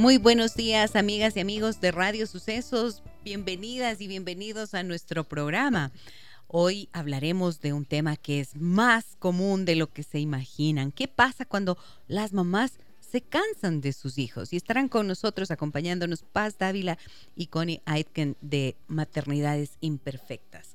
Muy buenos días, amigas y amigos de Radio Sucesos. Bienvenidas y bienvenidos a nuestro programa. Hoy hablaremos de un tema que es más común de lo que se imaginan. ¿Qué pasa cuando las mamás se cansan de sus hijos? Y estarán con nosotros acompañándonos Paz Dávila y Connie Aitken de Maternidades Imperfectas.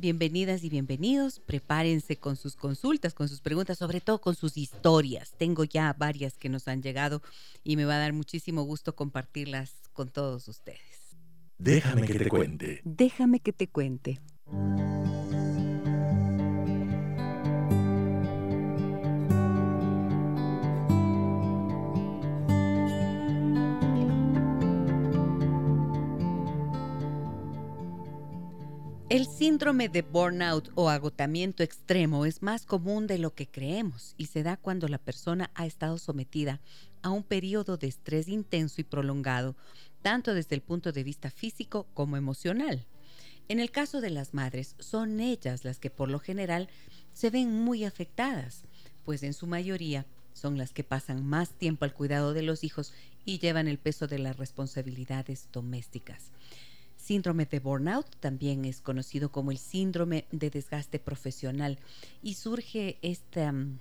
Bienvenidas y bienvenidos. Prepárense con sus consultas, con sus preguntas, sobre todo con sus historias. Tengo ya varias que nos han llegado y me va a dar muchísimo gusto compartirlas con todos ustedes. Déjame que te cuente. Déjame que te cuente. El síndrome de burnout o agotamiento extremo es más común de lo que creemos y se da cuando la persona ha estado sometida a un periodo de estrés intenso y prolongado, tanto desde el punto de vista físico como emocional. En el caso de las madres, son ellas las que por lo general se ven muy afectadas, pues en su mayoría son las que pasan más tiempo al cuidado de los hijos y llevan el peso de las responsabilidades domésticas. Síndrome de burnout también es conocido como el síndrome de desgaste profesional y surge esta mm,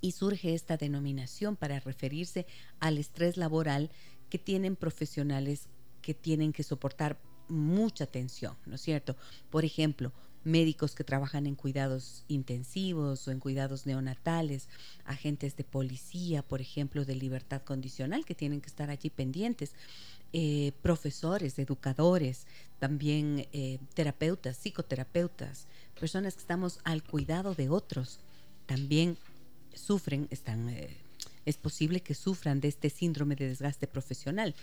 y surge esta denominación para referirse al estrés laboral que tienen profesionales que tienen que soportar mucha tensión, ¿no es cierto? Por ejemplo, médicos que trabajan en cuidados intensivos o en cuidados neonatales, agentes de policía, por ejemplo, de libertad condicional, que tienen que estar allí pendientes. Eh, profesores, educadores, también eh, terapeutas, psicoterapeutas, personas que estamos al cuidado de otros, también sufren, eh, es posible que sufran de este síndrome de desgaste profesional.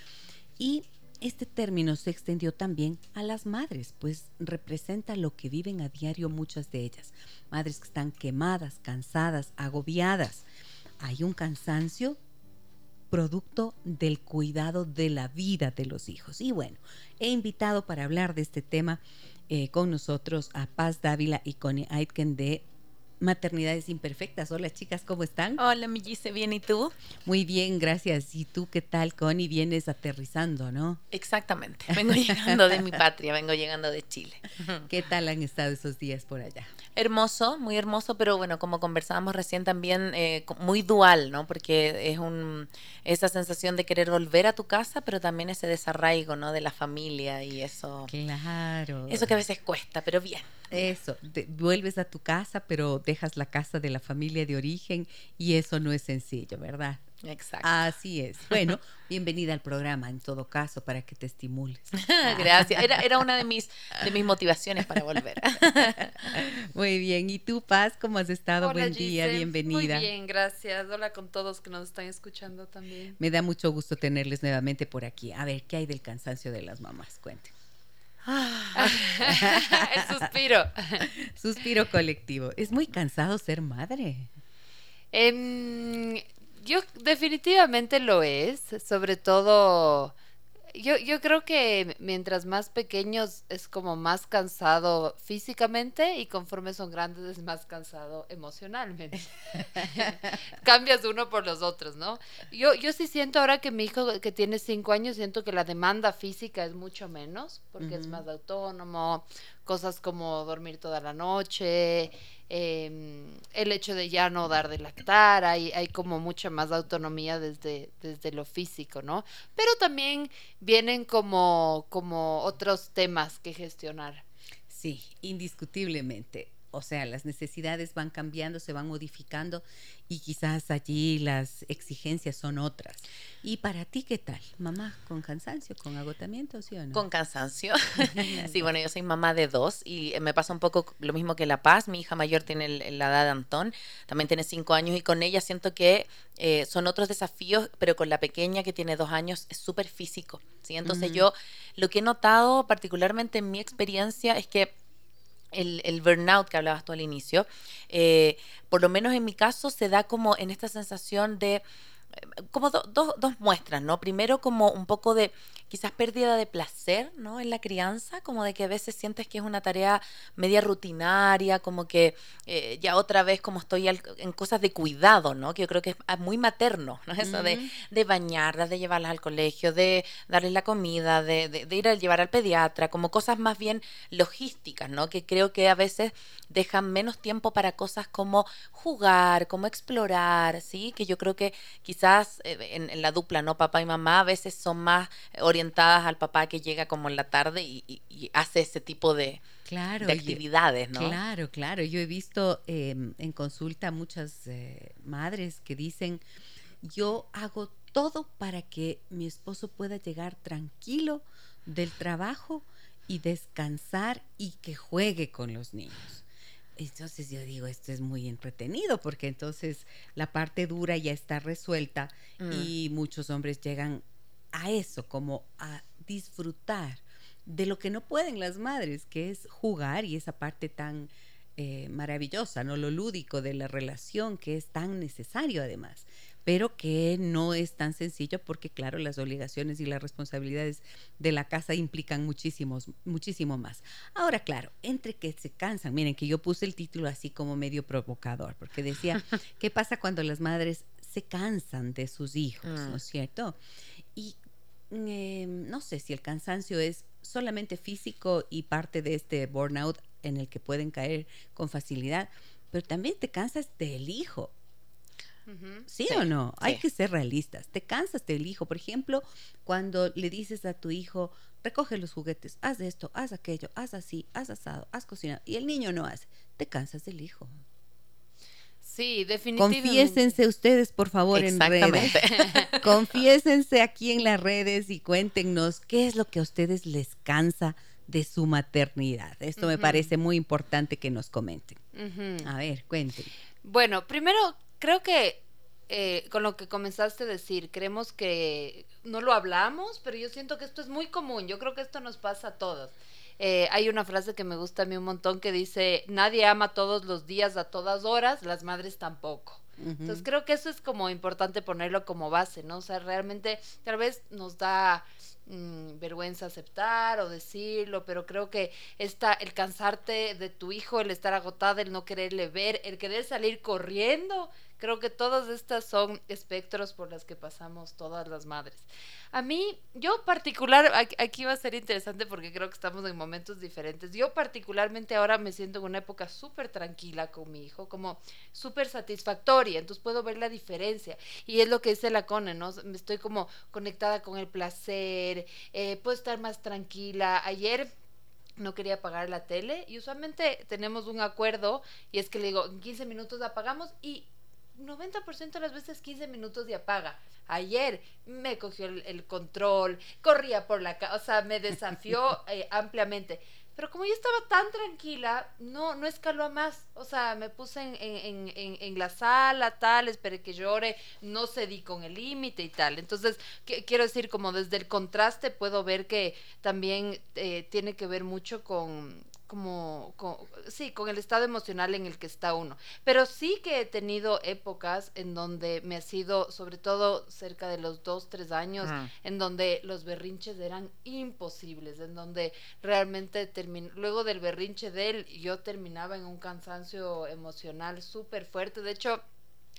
Y este término se extendió también a las madres, pues representa lo que viven a diario muchas de ellas. Madres que están quemadas, cansadas, agobiadas. Hay un cansancio producto del cuidado de la vida de los hijos. Y bueno, he invitado para hablar de este tema eh, con nosotros a Paz Dávila y Connie Aitken de Maternidades Imperfectas. Hola chicas, ¿cómo están? Hola, mi ¿bien y tú? Muy bien, gracias. ¿Y tú qué tal, Connie? Vienes aterrizando, ¿no? Exactamente. Vengo llegando de mi patria, vengo llegando de Chile. ¿Qué tal han estado esos días por allá? Hermoso, muy hermoso, pero bueno, como conversábamos recién también, eh, muy dual, ¿no? Porque es un esa sensación de querer volver a tu casa, pero también ese desarraigo, ¿no? De la familia y eso. Claro. Eso que a veces cuesta, pero bien. Eso, vuelves a tu casa, pero dejas la casa de la familia de origen y eso no es sencillo, ¿verdad? Exacto. Así es. Bueno, bienvenida al programa en todo caso para que te estimules. Gracias. Era, era una de mis, de mis motivaciones para volver. Muy bien. ¿Y tú, Paz, cómo has estado? Buen día, bienvenida. Muy bien, gracias. Hola con todos que nos están escuchando también. Me da mucho gusto tenerles nuevamente por aquí. A ver, ¿qué hay del cansancio de las mamás? El suspiro. Suspiro colectivo. ¿Es muy cansado ser madre? Em, yo definitivamente lo es, sobre todo yo, yo creo que mientras más pequeños es como más cansado físicamente y conforme son grandes es más cansado emocionalmente. Cambias uno por los otros, ¿no? Yo, yo sí siento ahora que mi hijo que tiene cinco años, siento que la demanda física es mucho menos porque es más autónomo, cosas como dormir toda la noche, Em, el hecho de ya no dar de lactar, hay, hay como mucha más autonomía desde, desde lo físico, ¿no? Pero también vienen como, como otros temas que gestionar. Sí, indiscutiblemente. O sea, las necesidades van cambiando, se van modificando y quizás allí las exigencias son otras. ¿Y para ti qué tal? Mamá, con cansancio, con agotamiento, sí o no? Con cansancio. sí, bueno, yo soy mamá de dos y me pasa un poco lo mismo que La Paz. Mi hija mayor tiene la edad de Antón, también tiene cinco años y con ella siento que eh, son otros desafíos, pero con la pequeña que tiene dos años es súper físico. ¿sí? Entonces yo lo que he notado particularmente en mi experiencia es que el, el, burnout que hablabas tú al inicio, eh, por lo menos en mi caso, se da como en esta sensación de como dos muestras, ¿no? Primero como un poco de quizás pérdida de placer, ¿no? En la crianza, como de que a veces sientes que es una tarea media rutinaria, como que eh, ya otra vez como estoy en cosas de cuidado, ¿no? Que yo creo que es muy materno, ¿no? Eso de, de, bañarlas, de llevarlas al colegio, de darles la comida, de, de, ir a llevar al pediatra, como cosas más bien logísticas, ¿no? Que creo que a veces dejan menos tiempo para cosas como jugar, como explorar, ¿sí? Que yo creo que quizás eh, en, la dupla, ¿no? Papá y mamá a veces son más orientadas al papá que llega como en la tarde y, hace ese tipo de, claro, de actividades, ¿no? Claro, claro. Yo he visto em, en consulta muchas eh, madres que dicen, yo hago todo para que mi esposo pueda llegar tranquilo del trabajo y descansar y que juegue con los niños. Entonces yo digo, esto es muy entretenido porque entonces la parte dura ya está resuelta mm. y muchos hombres llegan a eso, como a disfrutar de lo que no pueden las madres, que es jugar y esa parte tan eh, maravillosa, ¿no? Lo lúdico de la relación que es tan necesario además pero que no es tan sencillo porque, claro, las obligaciones y las responsabilidades de la casa implican muchísimos, muchísimo más. Ahora, claro, entre que se cansan, miren que yo puse el título así como medio provocador, porque decía, ¿qué pasa cuando las madres se cansan de sus hijos, ¿no mm. es cierto? Y em, no sé si el cansancio es solamente físico y parte de este burnout en el que pueden caer con facilidad, pero también te cansas del hijo ¿Sí, o no? Hay que ser realistas. Te cansas del hijo. Por ejemplo, cuando le dices a tu hijo, recoge los juguetes, haz esto, haz aquello, haz así, haz asado, haz cocinado, y el niño no hace, te cansas del hijo. Sí, definitivamente. Confiésense ustedes, por favor, en redes. Confiésense aquí en las redes y cuéntenos qué es lo que a ustedes les cansa de su maternidad. Esto me parece muy importante que nos comenten. A ver, cuenten. Bueno, primero creo que eh, con lo que comenzaste a decir, creemos que no lo hablamos, pero yo siento que esto es muy común. Yo creo que esto nos pasa a todos. Eh, hay una frase que me gusta a mí un montón que dice, nadie ama todos los días a todas horas, las madres tampoco. Entonces creo que eso es como importante ponerlo como base, ¿no? O sea, realmente tal vez nos da mm, vergüenza aceptar o decirlo, pero creo que está el cansarte de tu hijo, el estar agotada, el no quererle ver, el querer salir corriendo, Creo que todas estas son espectros por las que pasamos todas las madres. A mí, yo particular, aquí va a ser interesante porque creo que estamos en momentos diferentes. Yo particularmente ahora me siento en una época súper tranquila con mi hijo, como súper satisfactoria, entonces puedo ver la diferencia. Y es lo que dice la Cone, ¿no? Me estoy como conectada con el placer, eh, puedo estar más tranquila. Ayer no quería apagar la tele y usualmente tenemos un acuerdo y es que le digo, en 15 minutos apagamos y 90% de las veces 15 minutos de apaga. Ayer me cogió el, control, corría por la casa, o sea, me desafió eh, ampliamente. Pero como yo estaba tan tranquila, no, no escaló a más. O sea, me puse en, en, en, en la sala, tal, esperé que llore, no cedí con el límite y tal. Entonces, quiero decir, como desde el contraste puedo ver que también eh, tiene que ver mucho con, como, sí, con el estado emocional en el que está uno. Pero sí que he tenido épocas en donde me ha sido, sobre todo cerca de los dos, tres años, en donde los berrinches eran imposibles, en donde realmente luego del berrinche de él, yo terminaba en un cansancio emocional súper fuerte. De hecho,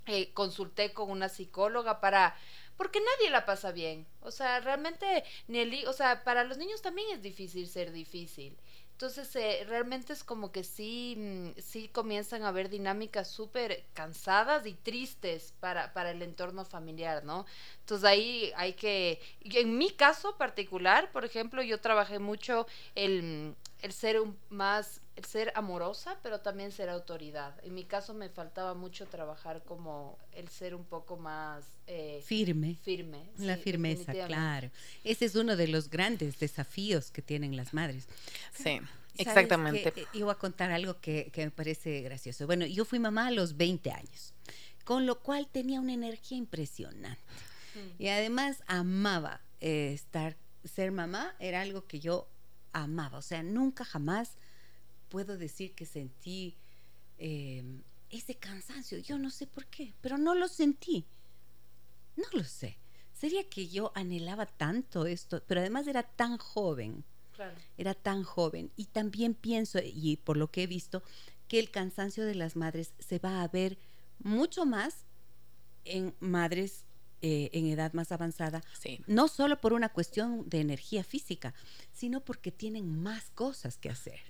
eh, consulté con una psicóloga para porque nadie la pasa bien. O sea, realmente ni el, o sea, para los niños también es difícil ser difícil. Entonces, eh, realmente es como que sí, mm, sí comienzan a haber dinámicas súper cansadas y tristes para, para el entorno familiar, ¿no? Entonces ahí hay que, en mi caso particular, por ejemplo, yo trabajé mucho el, el ser un, más, el ser amorosa, pero también ser autoridad. En mi caso me faltaba mucho trabajar como el ser un poco más eh, firme. Firme. La firmeza, claro. Ese es uno de los grandes desafíos que tienen las madres. Sí. Exactamente. Eh, iba a contar algo que, que, me parece gracioso. Bueno, yo fui mamá a los 20 años, con lo cual tenía una energía impresionante. Mm. Y además amaba eh, estar, ser mamá, era algo que yo amaba. O sea, nunca jamás puedo decir que sentí em, ese cansancio. Yo no sé por qué, pero no lo sentí. No lo sé. Sería que yo anhelaba tanto esto, pero además era tan joven era tan joven. Y también pienso, y por lo que he visto, que el cansancio de las madres se va a ver mucho más en madres eh, en edad más avanzada, no solo por una cuestión de energía física, sino porque tienen más cosas que hacer.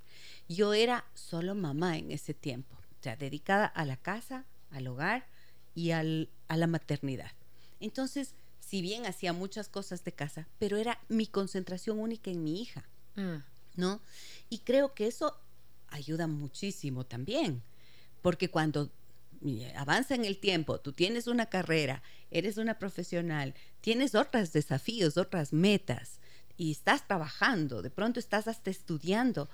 Yo era solo mamá en ese tiempo, o sea, dedicada a la casa, al hogar y al, a la maternidad. Entonces, si bien hacía muchas cosas de casa, pero era mi concentración única en mi hija. Mm. ¿no? Y creo que eso ayuda muchísimo también, porque cuando avanza en el tiempo, tú tienes una carrera, eres una profesional, tienes otros desafíos, otras metas, y estás trabajando, de pronto estás hasta estudiando,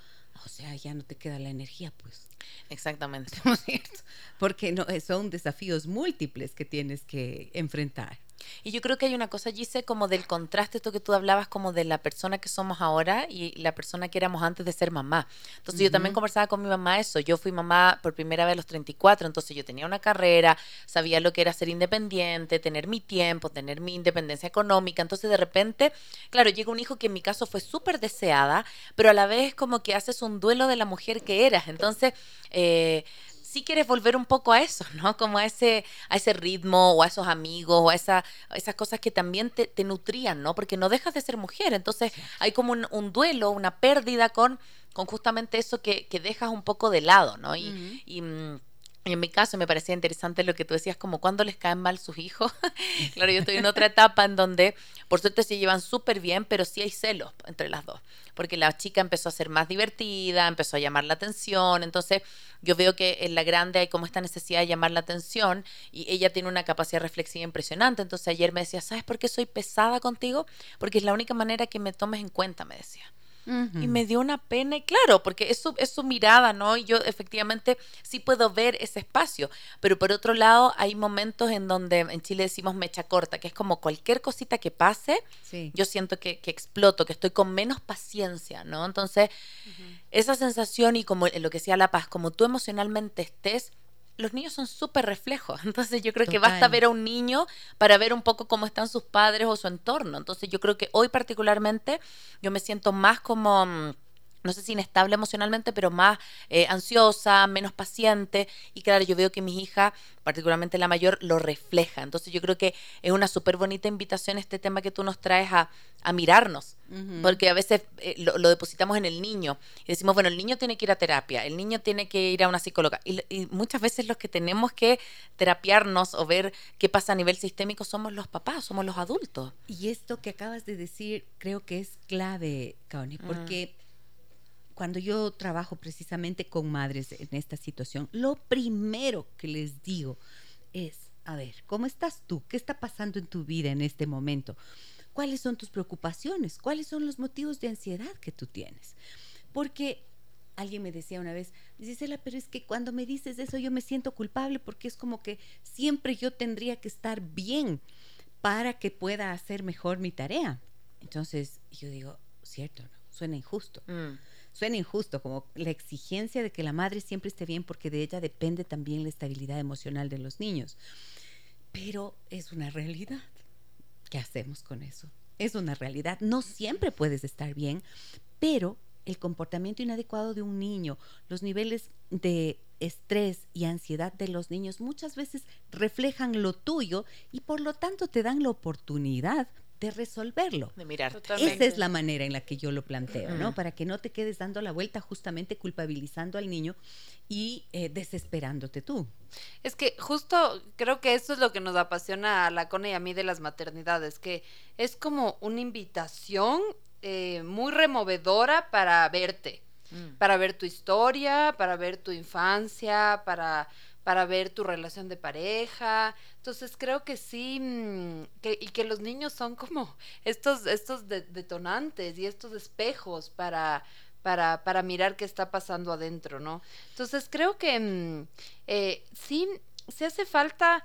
o sea, ya no te queda la energía, pues. Exactamente. Porque no, son desafíos múltiples que tienes que enfrentar. Y yo creo que hay una cosa, Gise, como del contraste, esto que tú hablabas, como de la persona que somos ahora y la persona que éramos antes de ser mamá. Entonces yo también conversaba con mi mamá eso. Yo fui mamá por primera vez a los 34, entonces yo tenía una carrera, sabía lo que era ser independiente, tener mi tiempo, tener mi independencia económica. Entonces de repente, claro, llega un hijo que en mi caso fue súper deseada, pero a la vez como que haces un duelo de la mujer que eras. Entonces... Eh, sí quieres volver un poco a eso, ¿no? Como a ese, a ese ritmo o a esos amigos o a, esa, esas cosas que también te, nutrían, ¿no? Porque no dejas de ser mujer, entonces hay como un, duelo, una pérdida con, con justamente eso que, que dejas un poco de lado, ¿no? Y, y en mi caso me parecía interesante lo que tú decías, como cuando les caen mal sus hijos. claro, yo estoy en otra etapa en donde, por suerte, se llevan súper bien, pero sí hay celos entre las dos. Porque la chica empezó a ser más divertida, empezó a llamar la atención. Entonces, yo veo que en la grande hay como esta necesidad de llamar la atención y ella tiene una capacidad reflexiva impresionante. Entonces, ayer me decía, ¿sabes por qué soy pesada contigo? Porque es la única manera que me tomes en cuenta, me decía. Y me dio una pena, y claro, porque es su, es su mirada, ¿no? Y yo efectivamente sí puedo ver ese espacio, pero por otro lado hay momentos en donde en Chile decimos mecha corta, que es como cualquier cosita que pase, yo siento que, que, exploto, que estoy con menos paciencia, ¿no? Entonces, esa sensación y como lo que decía La Paz, como tú emocionalmente estés, los niños son súper reflejos. Entonces yo creo que basta ver a un niño para ver un poco cómo están sus padres o su entorno. Entonces yo creo que hoy particularmente yo me siento más como mm, no sé si inestable emocionalmente, pero más eh, ansiosa, menos paciente. Y claro, yo veo que mi hija, particularmente la mayor, lo refleja. Entonces yo creo que es una súper bonita invitación este tema que tú nos traes a, mirarnos. Porque a veces eh, lo, depositamos en el niño. Y decimos, bueno, el niño tiene que ir a terapia, el niño tiene que ir a una psicóloga. Y, y muchas veces los que tenemos que terapiarnos o ver qué pasa a nivel sistémico somos los papás, somos los adultos. Y esto que acabas de decir creo que es clave, Kaoni, mm. porque cuando yo trabajo precisamente con madres en esta situación, lo primero que les digo es, a ver, ¿cómo estás tú? ¿Qué está pasando en tu vida en este momento? ¿Cuáles son tus preocupaciones? ¿Cuáles son los motivos de ansiedad que tú tienes? Porque alguien me decía una vez, Gisela, pero es que cuando me dices eso yo me siento culpable porque es como que siempre yo tendría que estar bien para que pueda hacer mejor mi tarea. Entonces yo digo, cierto, ¿no? Suena injusto. Mm suena injusto, como la exigencia de que la madre siempre esté bien porque de ella depende también la estabilidad emocional de los niños. Pero es una realidad. ¿Qué hacemos con eso? Es una realidad. No siempre puedes estar bien, pero el comportamiento inadecuado de un niño, los niveles de estrés y ansiedad de los niños muchas veces reflejan lo tuyo y por lo tanto te dan la oportunidad de resolverlo. De mirar. Esa es la manera en la que yo lo planteo, ¿no? Para que no te quedes dando la vuelta justamente culpabilizando al niño y eh, desesperándote tú. Es que justo creo que eso es lo que nos apasiona a la Cone y a mí de las maternidades, que es como una invitación eh, muy removedora para verte. mm. para ver tu historia, para ver tu infancia, para para ver tu relación de pareja. Entonces creo que sí, mm, que, y que los niños son como estos, estos detonantes y estos espejos para, para, para mirar qué está pasando adentro, ¿no? Entonces creo que mm, eh, sí, se hace falta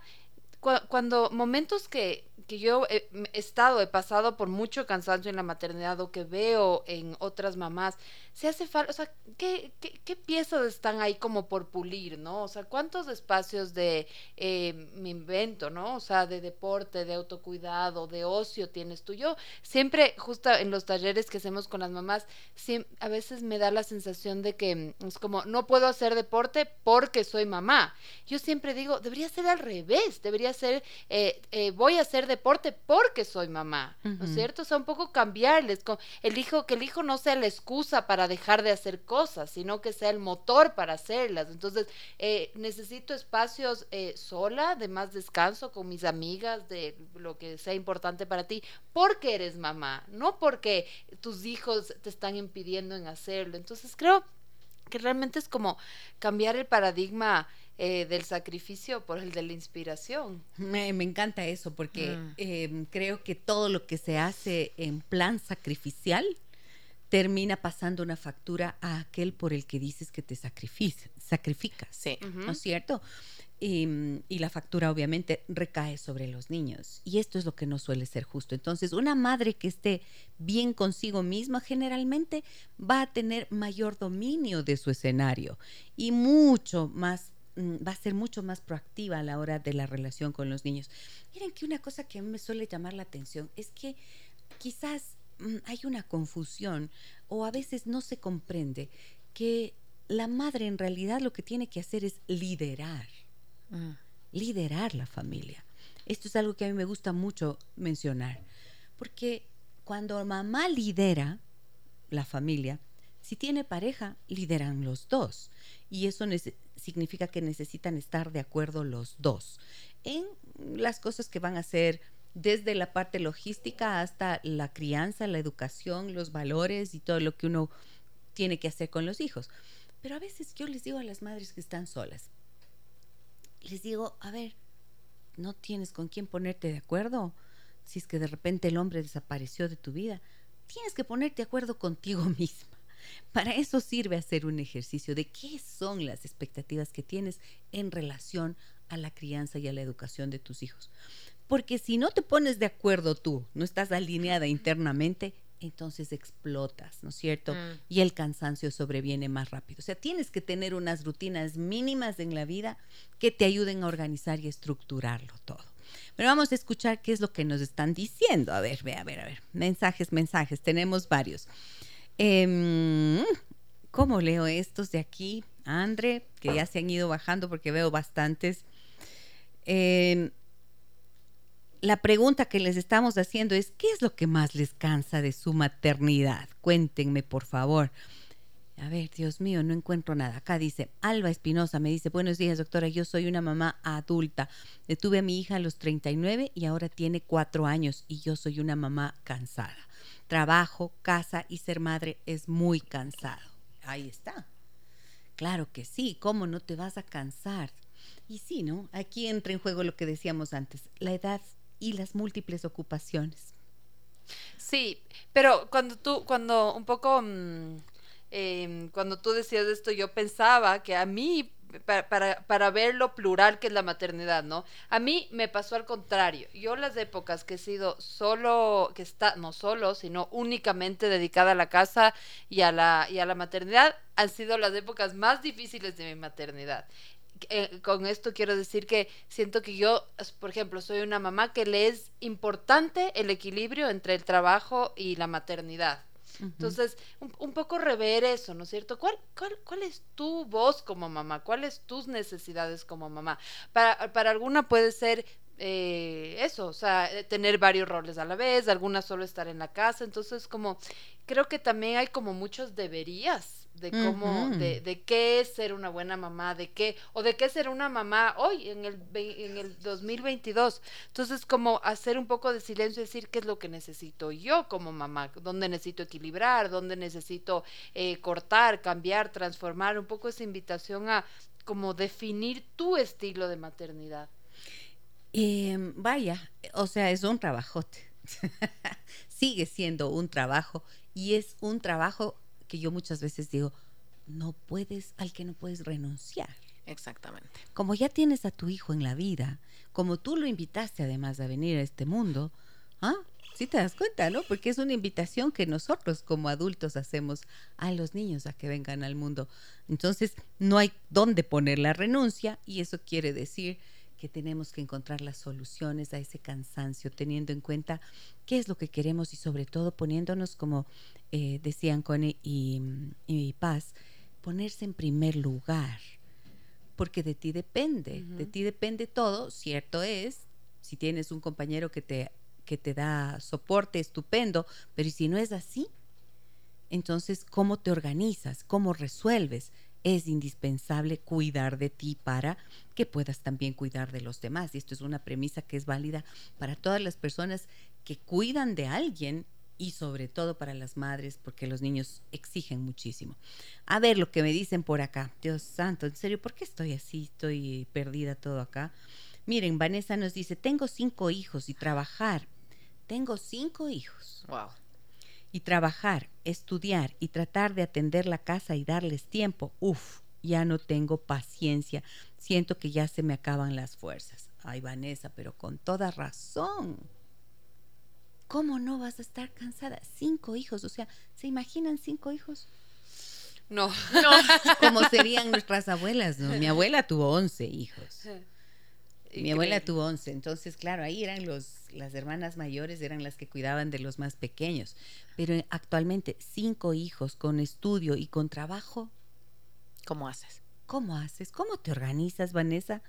cuando momentos que que yo he, estado, he pasado por mucho cansancio en la maternidad o que veo en otras mamás, se hace falta, o sea, ¿qué, ¿qué, piezas están ahí como por pulir, ¿no? O sea, ¿cuántos espacios de eh, me invento, ¿no? O sea, de deporte, de autocuidado, de ocio tienes tú. Yo siempre, justo en los talleres que hacemos con las mamás, a veces me da la sensación de que es como, no puedo hacer deporte porque soy mamá. Yo siempre digo, debería ser al revés, debería ser, eh, eh, voy a hacer deporte porque soy mamá, ¿no es cierto? O sea, un poco cambiarles, el hijo, que el hijo no sea la excusa para dejar de hacer cosas, sino que sea el motor para hacerlas. Entonces, eh, necesito espacios eh, sola, de más descanso con mis amigas, de lo que sea importante para ti, porque eres mamá, no porque tus hijos te están impidiendo en hacerlo. Entonces, creo que realmente es como cambiar el paradigma. Eh, del sacrificio por el de la inspiración. Me, encanta eso porque mm. em, creo que todo lo que se hace en plan sacrificial termina pasando una factura a aquel por el que dices que te sacrificas, sí. ¿no es cierto? Y, la factura obviamente recae sobre los niños. Y esto es lo que no suele ser justo. Entonces, una madre que esté bien consigo misma generalmente va a tener mayor dominio de su escenario y mucho más, va a ser mucho más proactiva a la hora de la relación con los niños. Miren que una cosa que a mí me suele llamar la atención es que quizás Mm, hay una confusión o a veces no se comprende que la madre en realidad lo que tiene que hacer es liderar, mm. liderar la familia. Esto es algo que a mí me gusta mucho mencionar, porque cuando mamá lidera la familia, si tiene pareja, lideran los dos. Y eso significa que necesitan estar de acuerdo los dos en las cosas que van a hacer desde la parte logística hasta la crianza, la educación, los valores y todo lo que uno tiene que hacer con los hijos. Pero a veces yo les digo a las madres que están solas, les digo, a ver, ¿no tienes con quién ponerte de acuerdo? Si es que de repente el hombre desapareció de tu vida, tienes que ponerte de acuerdo contigo misma. Para eso sirve hacer un ejercicio de qué son las expectativas que tienes en relación a la crianza y a la educación de tus hijos. Porque si no te pones de acuerdo tú, no estás alineada internamente, entonces explotas, ¿no es cierto? Mm. Y el cansancio sobreviene más rápido. O sea, tienes que tener unas rutinas mínimas en la vida que te ayuden a organizar y estructurarlo todo. Pero vamos a escuchar qué es lo que nos están diciendo. A ver, ve, a ver, a ver. Mensajes, mensajes. Tenemos varios. Em, ¿Cómo leo estos de aquí? Andre, que ya se han ido bajando porque veo bastantes. Eh, la pregunta que les estamos haciendo es, ¿qué es lo que más les cansa de su maternidad? Cuéntenme, por favor. A ver, Dios mío, no encuentro nada. Acá dice, Alba Espinosa me dice, buenos días, doctora, yo soy una mamá adulta. Detuve a mi hija a los 39 y ahora tiene cuatro años y yo soy una mamá cansada. Trabajo, casa y ser madre es muy cansado. Ahí está. Claro que sí, ¿cómo no te vas a cansar? Y sí, ¿no? Aquí entra en juego lo que decíamos antes, la edad y las múltiples ocupaciones. Sí, pero cuando tú, cuando un poco, mm, em, cuando tú decías esto, yo pensaba que a mí, para, para, ver lo plural que es la maternidad, ¿no? A mí me pasó al contrario. Yo las épocas que he sido solo, que está, no solo, sino únicamente dedicada a la casa y a la, y a la maternidad, han sido las épocas más difíciles de mi maternidad. Eh, con esto quiero decir que siento que yo, por ejemplo, soy una mamá que le es importante el equilibrio entre el trabajo y la maternidad. Entonces, un, poco rever eso, ¿no es cierto? ¿Cuál, cuál, cuál es tu voz como mamá? ¿Cuáles tus necesidades como mamá? Para, para alguna puede ser eh, eso, o sea, eh, tener varios roles a la vez, algunas solo estar en la casa, entonces como creo que también hay como muchos deberías de cómo, de, de, qué es ser una buena mamá, de qué, o de qué ser una mamá hoy, en el, en el 2022. Entonces, como hacer un poco de silencio y decir qué es lo que necesito yo como mamá, dónde necesito equilibrar, dónde necesito eh, cortar, cambiar, transformar, un poco esa invitación a como definir tu estilo de maternidad. Em, vaya, o sea, es un trabajote. Sigue siendo un trabajo y es un trabajo que yo muchas veces digo, no puedes, al que no puedes renunciar. Exactamente. Como ya tienes a tu hijo en la vida, como tú lo invitaste además a venir a este mundo, ¿ah? Sí te das cuenta, ¿no? Porque es una invitación que nosotros como adultos hacemos a los niños a que vengan al mundo. Entonces, no hay dónde poner la renuncia y eso quiere decir que tenemos que encontrar las soluciones a ese cansancio, teniendo en cuenta qué es lo que queremos y sobre todo poniéndonos, como eh, decían Cone y, y, Paz, ponerse en primer lugar, porque de ti depende, de ti depende todo, cierto es, si tienes un compañero que te, que te da soporte, estupendo, pero si no es así? Entonces, ¿cómo te organizas? ¿Cómo resuelves? Es indispensable cuidar de ti para que puedas también cuidar de los demás. Y esto es una premisa que es válida para todas las personas que cuidan de alguien y sobre todo para las madres, porque los niños exigen muchísimo. A ver lo que me dicen por acá. Dios santo, en serio, ¿por qué estoy así? Estoy perdida todo acá. Miren, Vanessa nos dice, tengo cinco hijos y trabajar. Tengo cinco hijos. Wow y trabajar, estudiar y tratar de atender la casa y darles tiempo, uff, ya no tengo paciencia. Siento que ya se me acaban las fuerzas. Ay, Vanessa, pero con toda razón. ¿Cómo no vas a estar cansada? Cinco hijos, o sea, ¿se imaginan cinco hijos? No, no. Como serían nuestras abuelas, ¿no? Mi abuela tuvo once hijos. Mi abuela tuvo once, entonces, claro, ahí eran los, las hermanas mayores, eran las que cuidaban de los más pequeños. Pero actualmente, cinco hijos con estudio y con trabajo. ¿Cómo haces? ¿Cómo haces? ¿Cómo te organizas, Vanessa?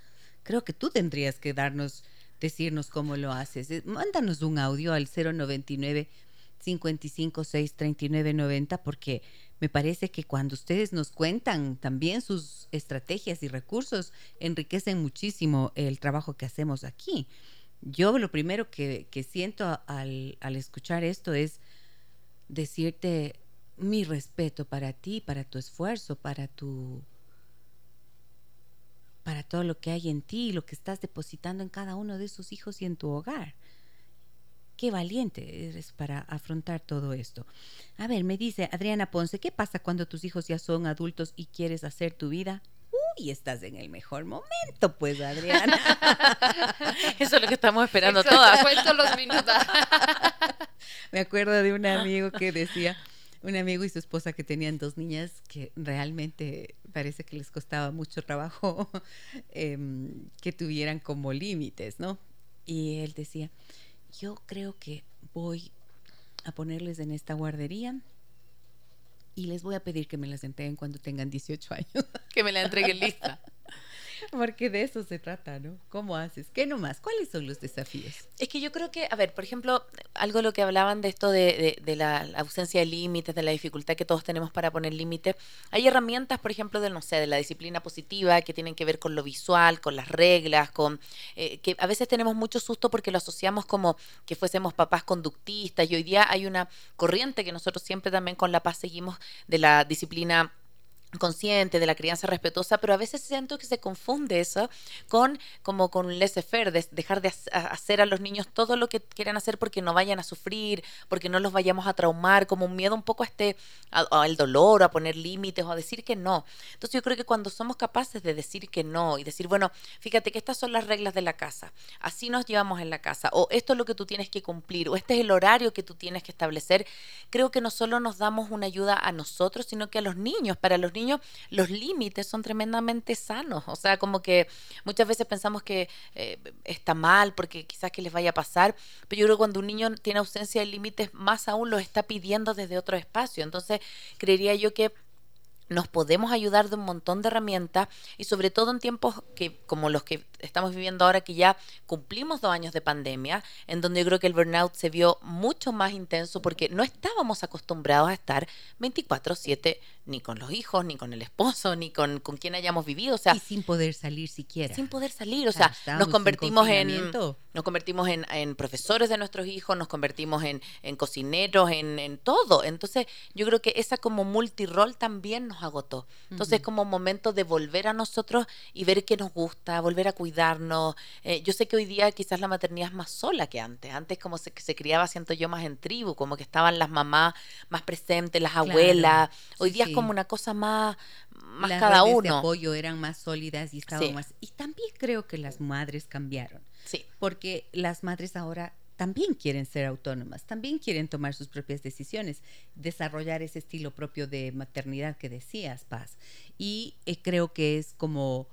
Creo que tú tendrías que darnos, decirnos cómo lo haces. Eh, mándanos un audio al 099 556 3990 porque me parece que cuando ustedes nos cuentan también sus estrategias y recursos, enriquecen muchísimo el trabajo que hacemos aquí. Yo lo primero que, siento al, al escuchar esto es decirte mi respeto para ti, para tu esfuerzo, para tu para todo lo que hay en ti, lo que estás depositando en cada uno de esos hijos y en tu hogar. Qué valiente eres para afrontar todo esto. A ver, me dice Adriana Ponce, ¿qué pasa cuando tus hijos ya son adultos y quieres hacer tu vida? Uy, estás en el mejor momento, pues, Adriana. Eso es lo que estamos esperando todas. Cuento los minutos. Me acuerdo de un amigo que decía, un amigo y su esposa que tenían dos niñas que realmente parece que les costaba mucho trabajo em, que tuvieran como límites, ¿no? Y él decía, yo creo que voy a ponerles en esta guardería y les voy a pedir que me las entreguen cuando tengan 18 años. que me la entreguen lista. Porque de eso se trata, ¿no? ¿Cómo haces? ¿Qué nomás? ¿Cuáles son los desafíos? Es que yo creo que, a ver, por ejemplo, algo de lo que hablaban de esto de, de, la, ausencia de límites, de la dificultad que todos tenemos para poner límites, hay herramientas, por ejemplo, de, no sé, de la disciplina positiva que tienen que ver con lo visual, con las reglas, con eh, que a veces tenemos mucho susto porque lo asociamos como que fuésemos papás conductistas y hoy día hay una corriente que nosotros siempre también con La Paz seguimos de la disciplina consciente de la crianza respetuosa, pero a veces siento que se confunde eso con como con un laissez-faire, de dejar de hacer a los niños todo lo que quieran hacer porque no vayan a sufrir, porque no los vayamos a traumar, como un miedo un poco a este al dolor, a poner límites o a decir que no. Entonces yo creo que cuando somos capaces de decir que no y decir, bueno, fíjate que estas son las reglas de la casa, así nos llevamos en la casa, o esto es lo que tú tienes que cumplir, o este es el horario que tú tienes que establecer, creo que no solo nos damos una ayuda a nosotros, sino que a los niños, para los niños los límites son tremendamente sanos. O sea, como que muchas veces pensamos que eh, está mal porque quizás que les vaya a pasar, pero yo creo que cuando un niño tiene ausencia de límites, más aún los está pidiendo desde otro espacio. Entonces, creería yo que nos podemos ayudar de un montón de herramientas y sobre todo en tiempos que como los que estamos viviendo ahora que ya cumplimos dos años de pandemia, en donde yo creo que el burnout se vio mucho más intenso porque no estábamos acostumbrados a estar 24/7 ni con los hijos, ni con el esposo, ni con, con quien hayamos vivido. O sea, y sin poder salir siquiera. Sin poder salir. O sea, nos convertimos en, nos convertimos en, en, profesores de nuestros hijos, nos convertimos en, en cocineros, en, en, todo. Entonces, yo creo que esa como multirol también nos agotó. Entonces, es como momento de volver a nosotros y ver qué nos gusta, volver a cuidarnos. Eh, yo sé que hoy día quizás la maternidad es más sola que antes. Antes como se, se criaba, siento yo, más en tribu, como que estaban las mamás más presentes, las abuelas. Hoy día es como una cosa más, más las cada redes uno. de apoyo eran más sólidas y estaban Sí. más. Y también creo que las madres cambiaron, Sí. porque las madres ahora también quieren ser autónomas, también quieren tomar sus propias decisiones, desarrollar ese estilo propio de maternidad que decías, Paz. Y eh, creo que es como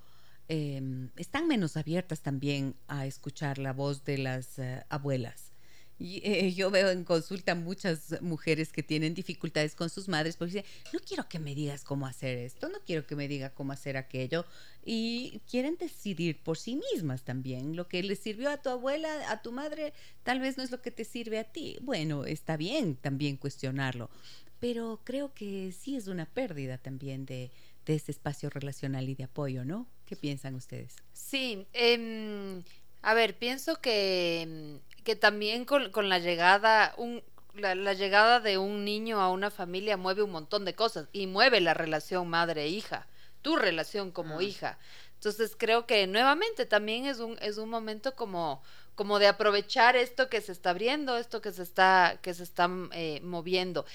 eh, están menos abiertas también a escuchar la voz de las eh, abuelas. Y, eh, yo veo en consulta muchas mujeres que tienen dificultades con sus madres porque dicen, no quiero que me digas cómo hacer esto, no quiero que me diga cómo hacer aquello. Y quieren decidir por sí mismas también. Lo que le sirvió a tu abuela, a tu madre, tal vez no es lo que te sirve a ti. Bueno, está bien también cuestionarlo. Pero creo que sí es una pérdida también de, de ese espacio relacional y de apoyo, ¿no? ¿Qué piensan ustedes? Sí, em, a ver, pienso que, em, que también con, con la llegada, un, la, la llegada de un niño a una familia mueve un montón de cosas y mueve la relación madre-hija, tu relación como Mm. hija. Entonces creo que nuevamente también es un, es un momento como, como de aprovechar esto que se está abriendo, esto que se está, que se está eh, moviendo.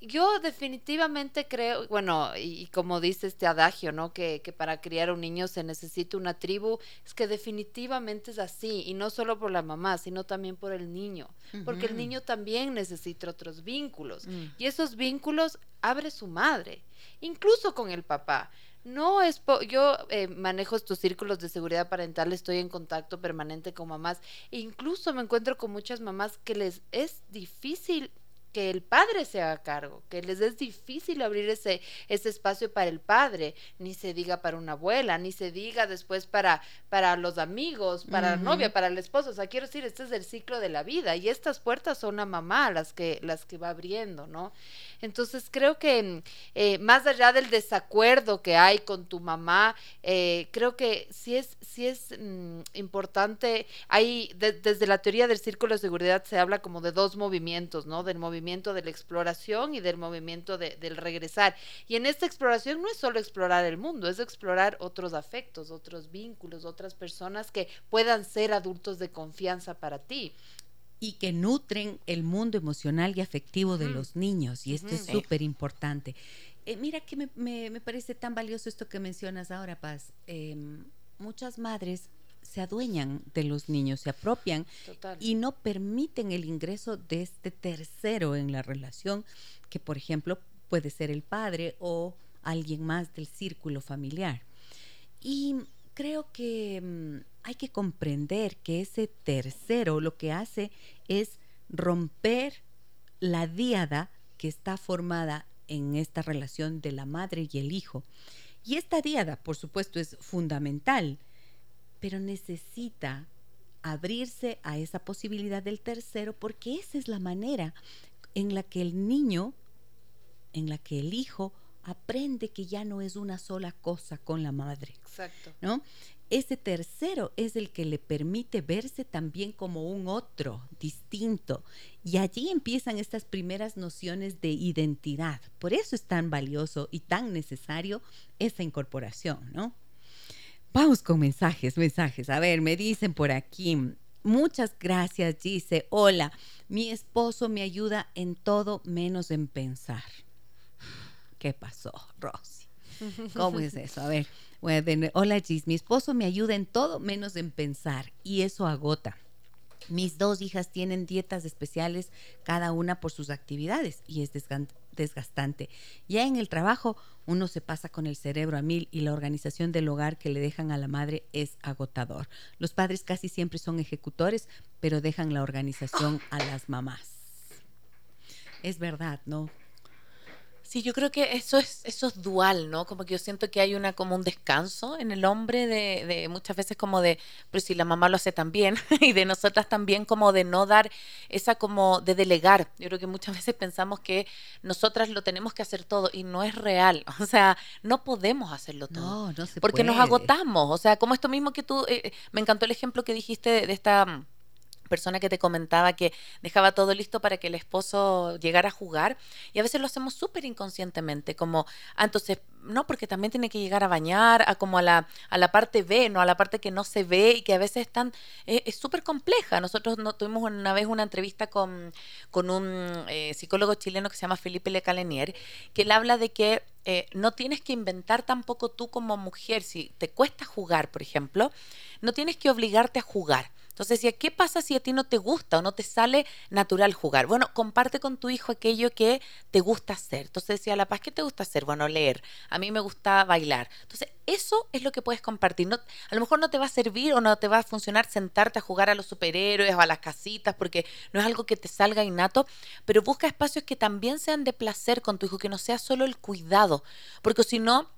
Yo definitivamente creo, bueno, y, y como dice este adagio, ¿no? Que, que para criar un niño se necesita una tribu, es que definitivamente es así, y no solo por la mamá, sino también por el niño, porque el niño también necesita otros vínculos, Mm. y esos vínculos abre su madre, incluso con el papá. No es po- yo eh, manejo estos círculos de seguridad parental, estoy en contacto permanente con mamás e incluso me encuentro con muchas mamás que les es difícil que el padre se haga cargo, que les es difícil abrir ese, ese espacio para el padre, ni se diga para una abuela, ni se diga después para, para los amigos, para la novia, para el esposo. O sea, quiero decir, este es el ciclo de la vida y estas puertas son la mamá las que, las que va abriendo, ¿no? Entonces creo que eh, más allá del desacuerdo que hay con tu mamá, eh, creo que sí es, sí es mm, importante, hay de- desde la teoría del círculo de seguridad se habla como de dos movimientos, ¿no? Del movimiento de la exploración y del movimiento de- del regresar. Y en esta exploración no es solo explorar el mundo, es explorar otros afectos, otros vínculos, otras personas que puedan ser adultos de confianza para ti. Y que nutren el mundo emocional y afectivo de los niños. Y esto es súper importante. Eh, mira que me, me- me parece tan valioso esto que mencionas ahora, Paz. Em, muchas madres se adueñan de los niños, se apropian Total. y no permiten el ingreso de este tercero en la relación, que por ejemplo puede ser el padre o alguien más del círculo familiar. Y creo que mm, hay que comprender que ese tercero lo que hace es romper la díada que está formada en esta relación de la madre y el hijo. Y esta díada, por supuesto, es fundamental, pero necesita abrirse a esa posibilidad del tercero porque esa es la manera en la que el niño, en la que el hijo aprende que ya no es una sola cosa con la madre. Exacto. ¿no? Ese tercero es el que le permite verse también como un otro, distinto. Y allí empiezan estas primeras nociones de identidad. Por eso es tan valioso y tan necesario esa incorporación, ¿no? Vamos con mensajes, mensajes. A ver, me dicen por aquí. Muchas gracias, dice. Hola, mi esposo me ayuda en todo menos en pensar. ¿Qué pasó, Rosy? ¿Cómo es eso? A ver, hola Gis, mi esposo me ayuda en todo menos en pensar y eso agota. Mis dos hijas tienen dietas especiales, cada una por sus actividades, y es desgastante. Ya en el trabajo uno se pasa con el cerebro a mil y la organización del hogar que le dejan a la madre es agotador. Los padres casi siempre son ejecutores, pero dejan la organización a las mamás. Es verdad, ¿no? Sí, yo creo que eso es, eso es dual, ¿no? Como que yo siento que hay una como un descanso en el hombre de, de muchas veces como de, pero si la mamá lo hace también, y de nosotras también como de no dar esa como de delegar. Yo creo que muchas veces pensamos que nosotras lo tenemos que hacer todo y no es real. O sea, no podemos hacerlo todo. No, no se porque nos agotamos. O sea, como esto mismo que tú, eh, eh, me encantó el ejemplo que dijiste de, de esta mm, persona que te comentaba que dejaba todo listo para que el esposo llegara a jugar y a veces lo hacemos súper inconscientemente como ah, entonces no porque también tiene que llegar a bañar a como a la a la parte B no a la parte que no se ve y que a veces están eh, es súper compleja. Nosotros no, tuvimos una vez una entrevista con, con un eh, psicólogo chileno que se llama Felipe Le Calenier que él habla de que eh, no tienes que inventar tampoco tú como mujer si te cuesta jugar por ejemplo no tienes que obligarte a jugar entonces, decía, ¿qué pasa si a ti no te gusta o no te sale natural jugar? Bueno, comparte con tu hijo aquello que te gusta hacer. Entonces decía, La Paz, ¿qué te gusta hacer? Bueno, leer. A mí me gusta bailar. Entonces, eso es lo que puedes compartir. No, a lo mejor no te va a servir o no te va a funcionar sentarte a jugar a los superhéroes o a las casitas porque no es algo que te salga innato, pero busca espacios que también sean de placer con tu hijo, que no sea solo el cuidado, porque si no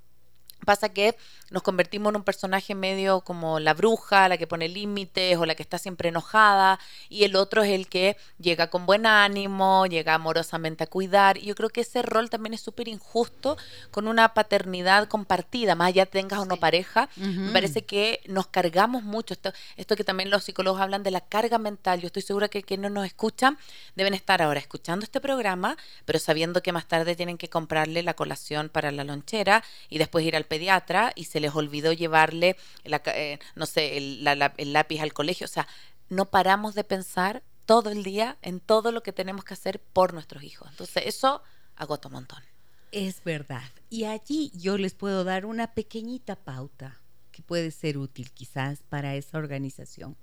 pasa que nos convertimos en un personaje medio como la bruja, la que pone límites o la que está siempre enojada, y el otro es el que llega con buen ánimo, llega amorosamente a cuidar. Y yo creo que ese rol también es súper injusto con una paternidad compartida, más allá tengas o no pareja. Me parece que nos cargamos mucho. Esto, esto que también los psicólogos hablan de la carga mental. Yo estoy segura que quienes nos escuchan deben estar ahora escuchando este programa, pero sabiendo que más tarde tienen que comprarle la colación para la lonchera y después ir al pediatra y se les olvidó llevarle, la, eh, no sé, el, lápiz al colegio. O sea, no paramos de pensar todo el día en todo lo que tenemos que hacer por nuestros hijos. Entonces, eso agota un montón. Es verdad. Y allí yo les puedo dar una pequeñita pauta que puede ser útil quizás para esa organización.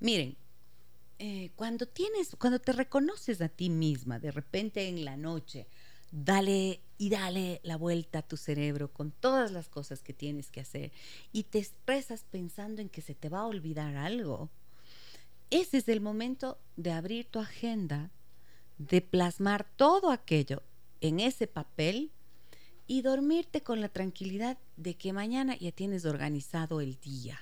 Miren, eh, cuando tienes, cuando te reconoces a ti misma, de repente en la noche, dale y dale la vuelta a tu cerebro con todas las cosas que tienes que hacer y te expresas pensando en que se te va a olvidar algo. Ese es el momento de abrir tu agenda, de plasmar todo aquello en ese papel y dormirte con la tranquilidad de que mañana ya tienes organizado el día.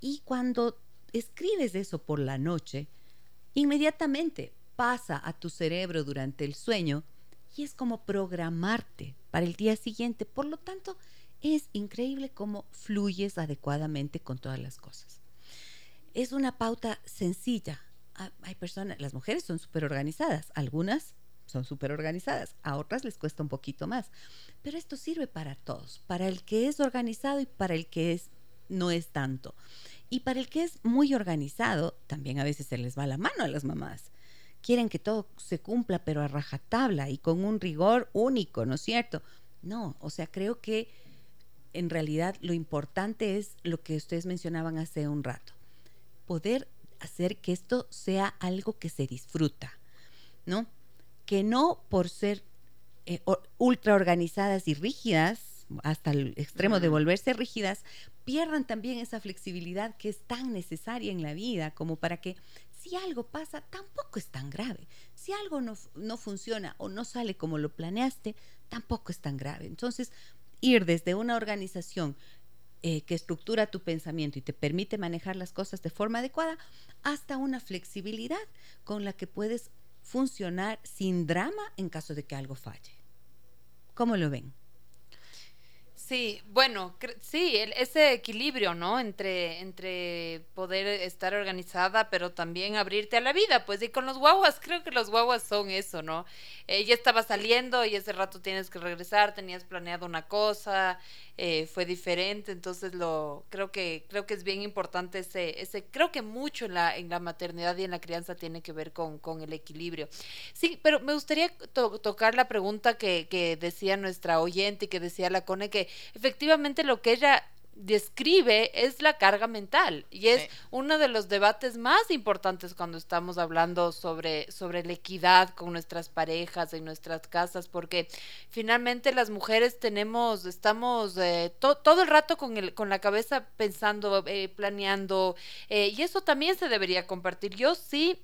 Y cuando escribes eso por la noche, inmediatamente pasa a tu cerebro durante el sueño y es como programarte para el día siguiente. Por lo tanto, es increíble cómo fluyes adecuadamente con todas las cosas. Es una pauta sencilla. Hay personas, las mujeres son súper organizadas, algunas son súper organizadas, a otras les cuesta un poquito más. Pero esto sirve para todos, para el que es organizado y para el que es, no es tanto. Y para el que es muy organizado, también a veces se les va la mano a las mamás quieren que todo se cumpla, pero a rajatabla y con un rigor único, ¿no es cierto? No, o sea, creo que en realidad lo importante es lo que ustedes mencionaban hace un rato, poder hacer que esto sea algo que se disfruta, ¿no? Que no por ser eh, ultra organizadas y rígidas, hasta el extremo de volverse rígidas, pierdan también esa flexibilidad que es tan necesaria en la vida como para que si algo pasa, tampoco es tan grave. Si algo no, no, funciona o no sale como lo planeaste, tampoco es tan grave. Entonces, ir desde una organización eh, que estructura tu pensamiento y te permite manejar las cosas de forma adecuada, hasta una flexibilidad con la que puedes funcionar sin drama en caso de que algo falle. ¿Cómo lo ven? Sí, bueno, sí, el, ese equilibrio, ¿no? Entre, entre poder estar organizada, pero también abrirte a la vida, pues, y con los guaguas, creo que los guaguas son eso, ¿no? Eh, ya estaba saliendo y ese rato tienes que regresar, tenías planeado una cosa, eh, fue diferente, entonces lo, creo que, creo que es bien importante ese, ese, creo que mucho en la, en la maternidad y en la crianza tiene que ver con, con el equilibrio. Sí, pero me gustaría to tocar la pregunta que, que decía nuestra oyente y que decía la Cone, que efectivamente lo que ella describe es la carga mental y es sí. uno de los debates más importantes cuando estamos hablando sobre, sobre la equidad con nuestras parejas en nuestras casas porque finalmente las mujeres tenemos estamos eh, to, todo el rato con, el, con la cabeza pensando eh, planeando eh, y eso también se debería compartir yo sí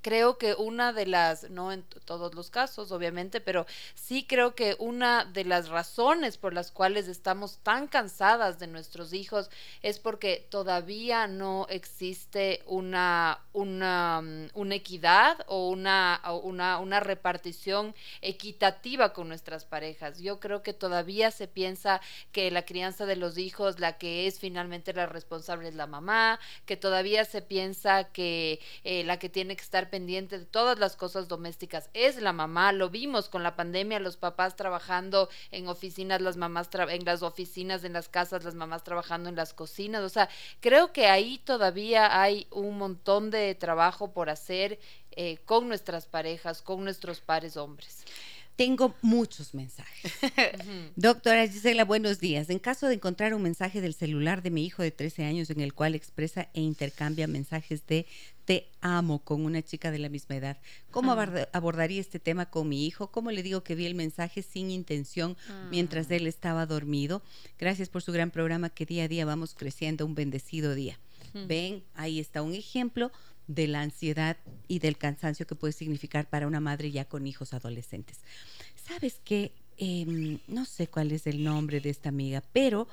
creo que una de las, no en todos los casos, obviamente, pero sí creo que una de las razones por las cuales estamos tan cansadas de nuestros hijos es porque todavía no existe una, una, mm, una equidad o una, una, una repartición equitativa con nuestras parejas. Yo creo que todavía se piensa que la crianza de los hijos, la que es finalmente la responsable es la mamá, que todavía se piensa que eh, la que tiene que estar pendiente de todas las cosas domésticas es la mamá. Lo vimos con la pandemia, los papás trabajando en oficinas, las mamás en las oficinas, en las casas, las mamás trabajando en las cocinas. O sea, creo que ahí todavía hay un montón de trabajo por hacer eh, con nuestras parejas, con nuestros pares hombres. Tengo muchos mensajes. Doctora Gisela, buenos días. En caso de encontrar un mensaje del celular de mi hijo de 13 años en el cual expresa e intercambia mensajes de te amo con una chica de la misma edad, ¿cómo abordaría este tema con mi hijo? ¿Cómo le digo que vi el mensaje sin intención mientras mm. él estaba dormido? Gracias por su gran programa que día a día vamos creciendo. Un bendecido día. Ven, ahí está un ejemplo de la ansiedad y del cansancio que puede significar para una madre ya con hijos adolescentes. ¿Sabes qué? Em, no sé cuál es el nombre de esta amiga, pero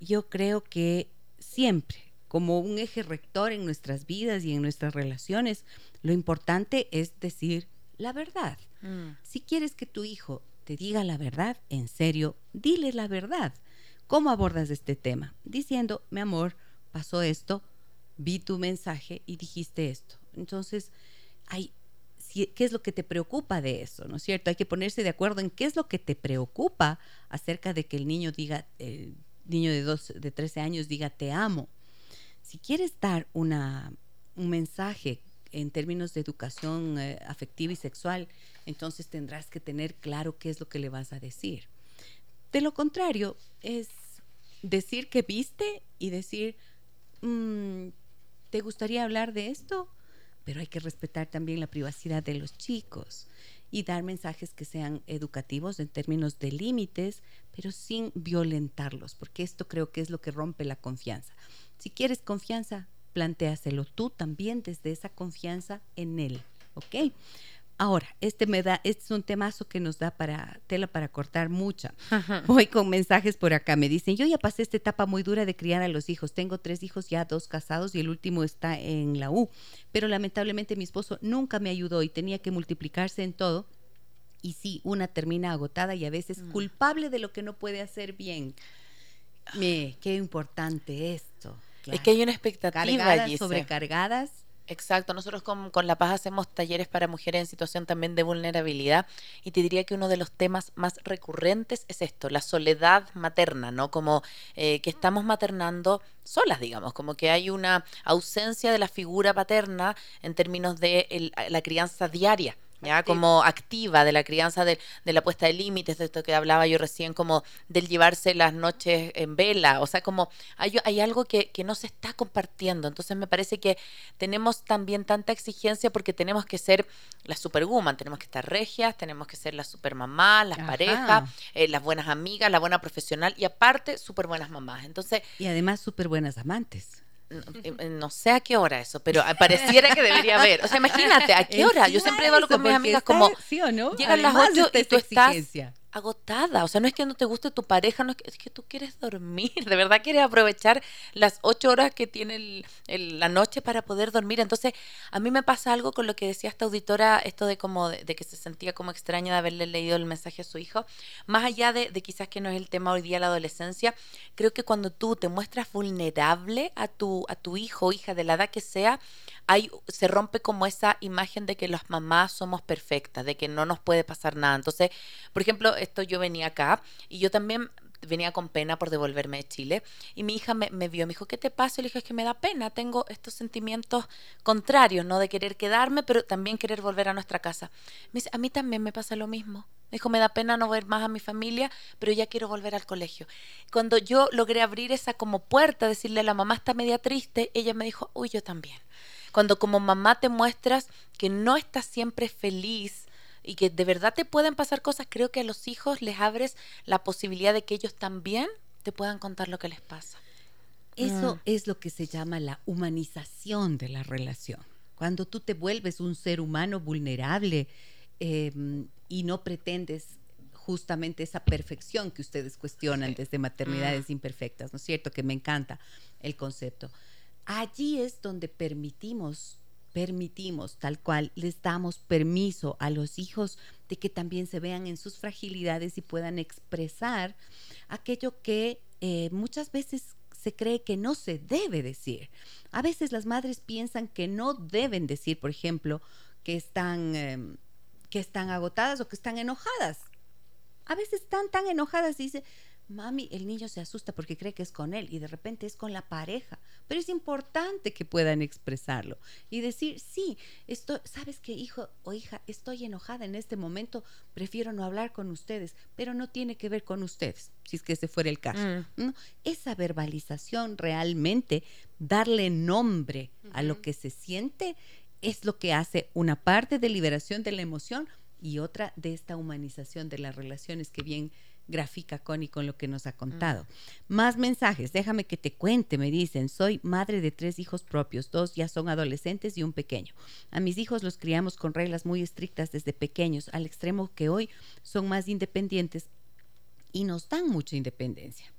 yo creo que siempre, como un eje rector en nuestras vidas y en nuestras relaciones, lo importante es decir la verdad. Mm. Si quieres que tu hijo te diga la verdad, en serio, dile la verdad. ¿Cómo abordas este tema? Diciendo, mi amor, pasó esto, vi tu mensaje y dijiste esto. Entonces, hay, ¿qué es lo que te preocupa de eso? ¿No es cierto? Hay que ponerse de acuerdo en qué es lo que te preocupa acerca de que el niño diga, el niño de, dos, de 13 años diga, te amo. Si quieres dar una, un mensaje en términos de educación eh, afectiva y sexual, entonces tendrás que tener claro qué es lo que le vas a decir. De lo contrario, es decir que viste y decir, mm, ¿te gustaría hablar de esto? Pero hay que respetar también la privacidad de los chicos y dar mensajes que sean educativos en términos de límites, pero sin violentarlos, porque esto creo que es lo que rompe la confianza. Si quieres confianza, plantéaselo tú también desde esa confianza en él, ¿ok? Ahora, este me da, este es un temazo que nos da para tela para cortar mucha. Voy con mensajes por acá. Me dicen, yo ya pasé esta etapa muy dura de criar a los hijos. Tengo tres hijos ya, dos casados y el último está en la U. Pero lamentablemente mi esposo nunca me ayudó y tenía que multiplicarse en todo. Y sí, una termina agotada y a veces mm. culpable de lo que no puede hacer bien. Me, qué importante esto. Es que hay una expectativa Cargadas, sobrecargadas Exacto, nosotros con, La Paz hacemos talleres para mujeres en situación también de vulnerabilidad y te diría que uno de los temas más recurrentes es esto, la soledad materna, ¿no? Como eh, que estamos maternando solas, digamos, como que hay una ausencia de la figura paterna en términos de la crianza diaria ya como activa de la crianza de, la puesta de límites, de esto que hablaba yo recién, como del llevarse las noches en vela, o sea, como hay, hay algo que, que, no se está compartiendo, entonces me parece que tenemos también tanta exigencia porque tenemos que ser las superwoman, tenemos que estar regias, tenemos que ser las supermamás, las parejas, eh, las buenas amigas, la buena profesional y aparte súper buenas mamás, entonces... Y además súper buenas amantes. Eh, eh, no, sé a qué hora eso, pero pareciera que debería haber. O sea, imagínate, ¿a qué hora? Yo siempre hablo con mis amigas como, ¿sí o no? llegan las 8 y tú estás agotada. O sea, no es que no te guste tu pareja, no es que, es que tú quieres dormir. De verdad quieres aprovechar las ocho horas que tiene la noche para poder dormir. Entonces, a mí me pasa algo con lo que decía esta auditora, esto de como de, que se sentía como extraña de haberle leído el mensaje a su hijo. Más allá de, de quizás que no es el tema hoy día la adolescencia, creo que cuando tú te muestras vulnerable a tu, a tu hijo hija de la edad que sea, se rompe como esa imagen de que las mamás somos perfectas, de que no nos puede pasar nada. Entonces, por ejemplo, esto yo venía acá y yo también venía con pena por devolverme de Chile y mi hija me, vio, me dijo, ¿qué te pasa? Y le dije, es que me da pena, tengo estos sentimientos contrarios, ¿no? De querer quedarme, pero también querer volver a nuestra casa. Me dice, a mí también me pasa lo mismo. Me dijo, me da pena no ver más a mi familia, pero ya quiero volver al colegio. Cuando yo logré abrir esa como puerta, decirle, la mamá está media triste, ella me dijo, uy, yo también. Cuando como mamá te muestras que no estás siempre feliz y que de verdad te pueden pasar cosas, creo que a los hijos les abres la posibilidad de que ellos también te puedan contar lo que les pasa. Eso mm. es lo que se llama la humanización de la relación. cuando tú te vuelves un ser humano vulnerable em, y no pretendes justamente esa perfección que ustedes cuestionan desde maternidades mm. imperfectas, ¿no es cierto? Que me encanta el concepto. Allí es donde permitimos, permitimos tal cual, les damos permiso a los hijos de que también se vean en sus fragilidades y puedan expresar aquello que eh, muchas veces se cree que no se debe decir. A veces las madres piensan que no deben decir, por ejemplo, que están, em, que están agotadas o que están enojadas. A veces están tan enojadas y dicen, mami, el niño se asusta porque cree que es con él y de repente es con la pareja. Pero es importante que puedan expresarlo y decir, sí, esto, sabes que hijo o hija, estoy enojada en este momento, prefiero no hablar con ustedes, pero no tiene que ver con ustedes, si es que ese fuera el caso. Mm. Esa verbalización realmente, darle nombre a lo que se siente, es lo que hace una parte de liberación de la emoción y otra de esta humanización de las relaciones que bien grafica Connie con lo que nos ha contado. Más mensajes, déjame que te cuente, me dicen, soy madre de tres hijos propios, dos ya son adolescentes y un pequeño. A mis hijos los criamos con reglas muy estrictas desde pequeños, al extremo que hoy son más independientes y nos dan mucha independencia.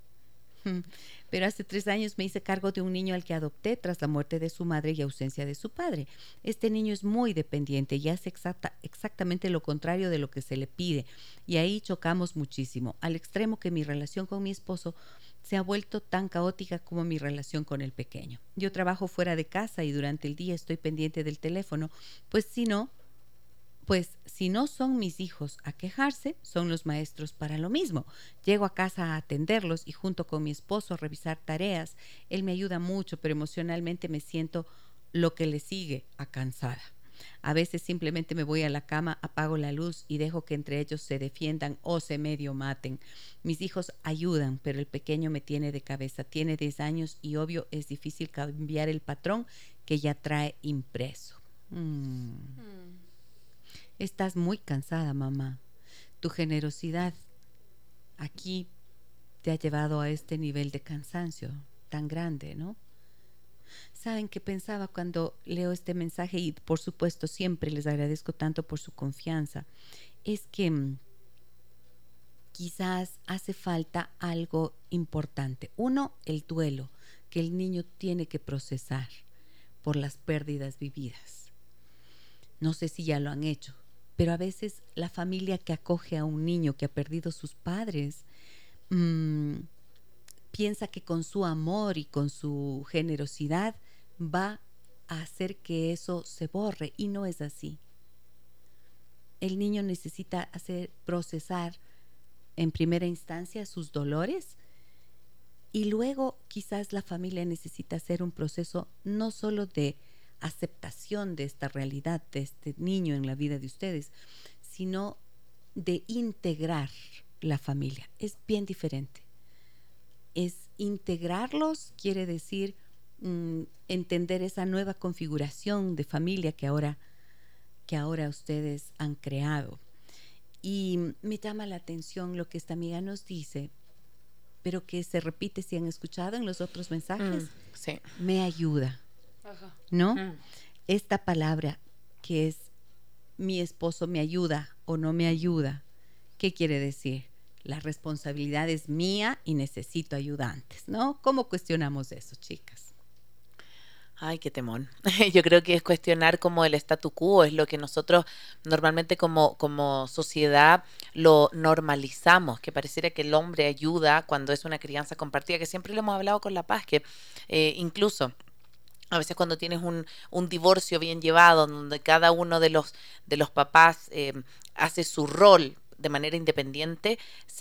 Pero hace tres años me hice cargo de un niño al que adopté tras la muerte de su madre y ausencia de su padre. Este niño es muy dependiente y hace exactamente lo contrario de lo que se le pide. Y ahí chocamos muchísimo, al extremo que mi relación con mi esposo se ha vuelto tan caótica como mi relación con el pequeño. Yo trabajo fuera de casa y durante el día estoy pendiente del teléfono, pues si no, pues si no son mis hijos a quejarse, son los maestros para lo mismo. Llego a casa a atenderlos y junto con mi esposo a revisar tareas. Él me ayuda mucho, pero emocionalmente me siento lo que le sigue a cansada. A veces simplemente me voy a la cama, apago la luz y dejo que entre ellos se defiendan o se medio maten. Mis hijos ayudan, pero el pequeño me tiene de cabeza. Tiene 10 años y obvio es difícil cambiar el patrón que ya trae impreso. Mm. Mm. Estás muy cansada, mamá. Tu generosidad aquí te ha llevado a este nivel de cansancio tan grande, ¿no? Saben que pensaba cuando leo este mensaje y por supuesto siempre les agradezco tanto por su confianza, es que mm, quizás hace falta algo importante. Uno, el duelo que el niño tiene que procesar por las pérdidas vividas. No sé si ya lo han hecho, pero a veces la familia que acoge a un niño que ha perdido sus padres mm, piensa que con su amor y con su generosidad va a hacer que eso se borre y no es así. El niño necesita hacer procesar en primera instancia sus dolores y luego quizás la familia necesita hacer un proceso no solo de aceptación de esta realidad, de este niño en la vida de ustedes, sino de integrar la familia. Es bien diferente. Es integrarlos, quiere decir mm, entender esa nueva configuración de familia que ahora, que ahora ustedes han creado. Y me llama la atención lo que esta amiga nos dice, pero que se repite si han escuchado en los otros mensajes. Mm, sí. Me ayuda ¿no? Esta palabra que es mi esposo me ayuda o no me ayuda, ¿qué quiere decir? La responsabilidad es mía y necesito ayudantes, ¿no? ¿Cómo cuestionamos eso, chicas? Ay, qué temón. Yo creo que es cuestionar como el statu quo, es lo que nosotros normalmente como, como sociedad lo normalizamos, que pareciera que el hombre ayuda cuando es una crianza compartida, que siempre lo hemos hablado con La Paz, que eh, incluso a veces cuando tienes un, un, divorcio bien llevado, donde cada uno de los, de los papás eh, hace su rol de manera independiente,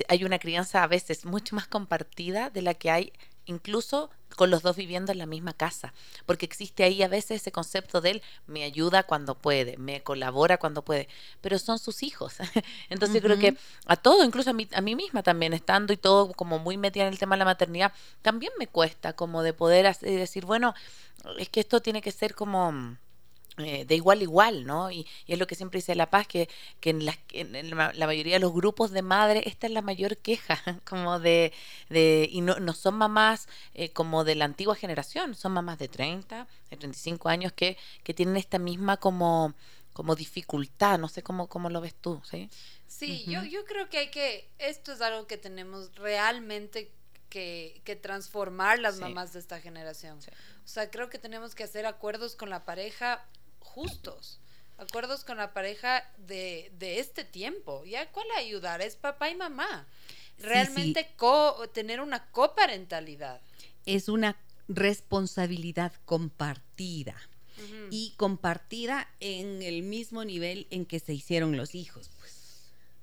hay una crianza a veces mucho más compartida de la que hay incluso con los dos viviendo en la misma casa, porque existe ahí a veces ese concepto de él me ayuda cuando puede, me colabora cuando puede, pero son sus hijos. Entonces creo que a todo, incluso a mí, a mí misma también, estando y todo como muy metida en el tema de la maternidad, también me cuesta como de poder decir, bueno, es que esto tiene que ser como eh, de igual a igual, ¿no? Y, y, es lo que siempre dice La Paz, que, que en, la, en, la, mayoría de los grupos de madres esta es la mayor queja, como de, de y no, no son mamás eh, como de la antigua generación, son mamás de 30, de 35 años que, que tienen esta misma como, como dificultad, no sé cómo, cómo lo ves tú, ¿sí? Sí, yo, yo creo que hay que, esto es algo que tenemos realmente que, que transformar las mamás de esta generación. O sea, creo que tenemos que hacer acuerdos con la pareja justos. Acuerdos con la pareja de, de este tiempo. ¿Ya cuál ayudar? Es papá y mamá. Realmente tener una coparentalidad. Es una responsabilidad compartida. Y compartida en el mismo nivel en que se hicieron los hijos. Pues.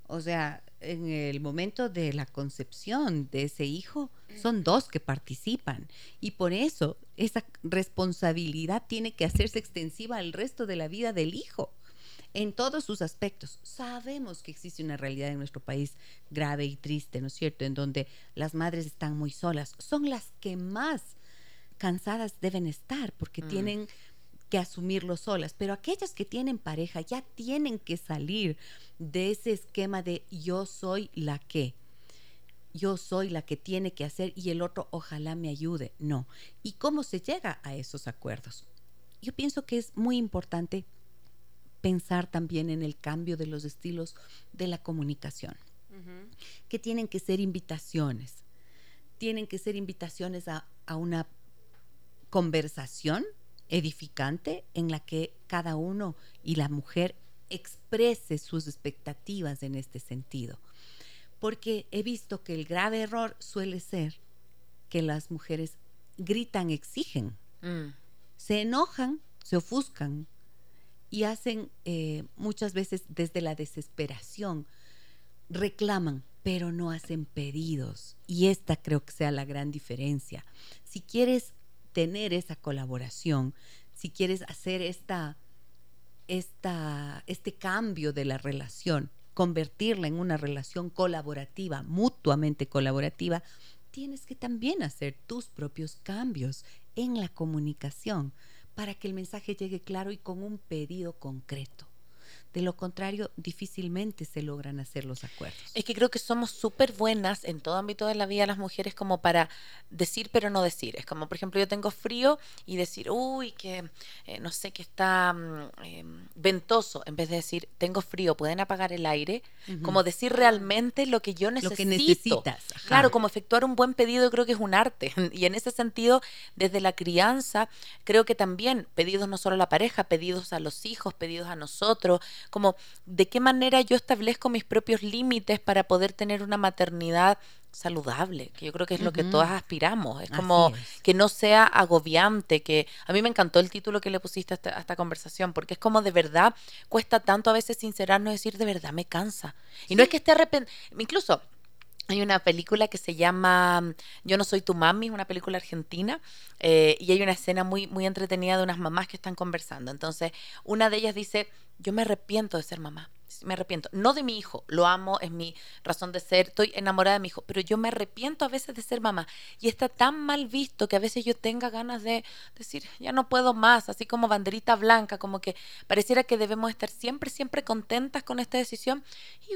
O sea, en el momento de la concepción de ese hijo, son dos que participan. Y por eso esa responsabilidad tiene que hacerse extensiva al resto de la vida del hijo en todos sus aspectos. Sabemos que existe una realidad en nuestro país grave y triste, ¿no es cierto?, en donde las madres están muy solas. Son las que más cansadas deben estar porque mm. tienen que asumirlo solas, pero aquellas que tienen pareja ya tienen que salir de ese esquema de yo soy la que yo soy la que tiene que hacer y el otro ojalá me ayude. No. ¿Y cómo se llega a esos acuerdos? Yo pienso que es muy importante pensar también en el cambio de los estilos de la comunicación, que tienen que ser invitaciones, tienen que ser invitaciones a, a una conversación edificante en la que cada uno y la mujer exprese sus expectativas en este sentido porque he visto que el grave error suele ser que las mujeres gritan, exigen, mm. se enojan, se ofuscan y hacen eh, muchas veces desde la desesperación, reclaman, pero no hacen pedidos. Y esta creo que sea la gran diferencia. Si quieres tener esa colaboración, si quieres hacer esta, esta, este cambio de la relación, convertirla en una relación colaborativa, mutuamente colaborativa, tienes que también hacer tus propios cambios en la comunicación para que el mensaje llegue claro y con un pedido concreto. De lo contrario, difícilmente se logran hacer los acuerdos. Es que creo que somos súper buenas en todo ámbito de la vida las mujeres como para decir pero no decir. Es como, por ejemplo, yo tengo frío y decir, uy, que eh, no sé, que está mm, em, ventoso, en vez de decir, tengo frío, pueden apagar el aire, como decir realmente lo que yo necesito. Lo que necesitas. Claro, como efectuar un buen pedido creo que es un arte. Y en ese sentido, desde la crianza, creo que también pedidos no solo a la pareja, pedidos a los hijos, pedidos a nosotros, como de qué manera yo establezco mis propios límites para poder tener una maternidad saludable, que yo creo que es lo que todas aspiramos. Es como que no sea agobiante, que a mí me encantó el título que le pusiste a esta, conversación, porque es como de verdad cuesta tanto a veces sincerarnos y decir de verdad me cansa. Y no es que esté arrepentido, incluso hay una película que se llama Yo no soy tu mami, una película argentina, eh, y hay una escena muy, muy entretenida de unas mamás que están conversando. Entonces, una de ellas dice, yo me arrepiento de ser mamá me arrepiento. No de mi hijo, lo amo, es mi razón de ser, estoy enamorada de mi hijo, pero yo me arrepiento a veces de ser mamá. Y está tan mal visto que a veces yo tenga ganas de decir, ya no puedo más, así como banderita blanca, como que pareciera que debemos estar siempre, siempre contentas con esta decisión.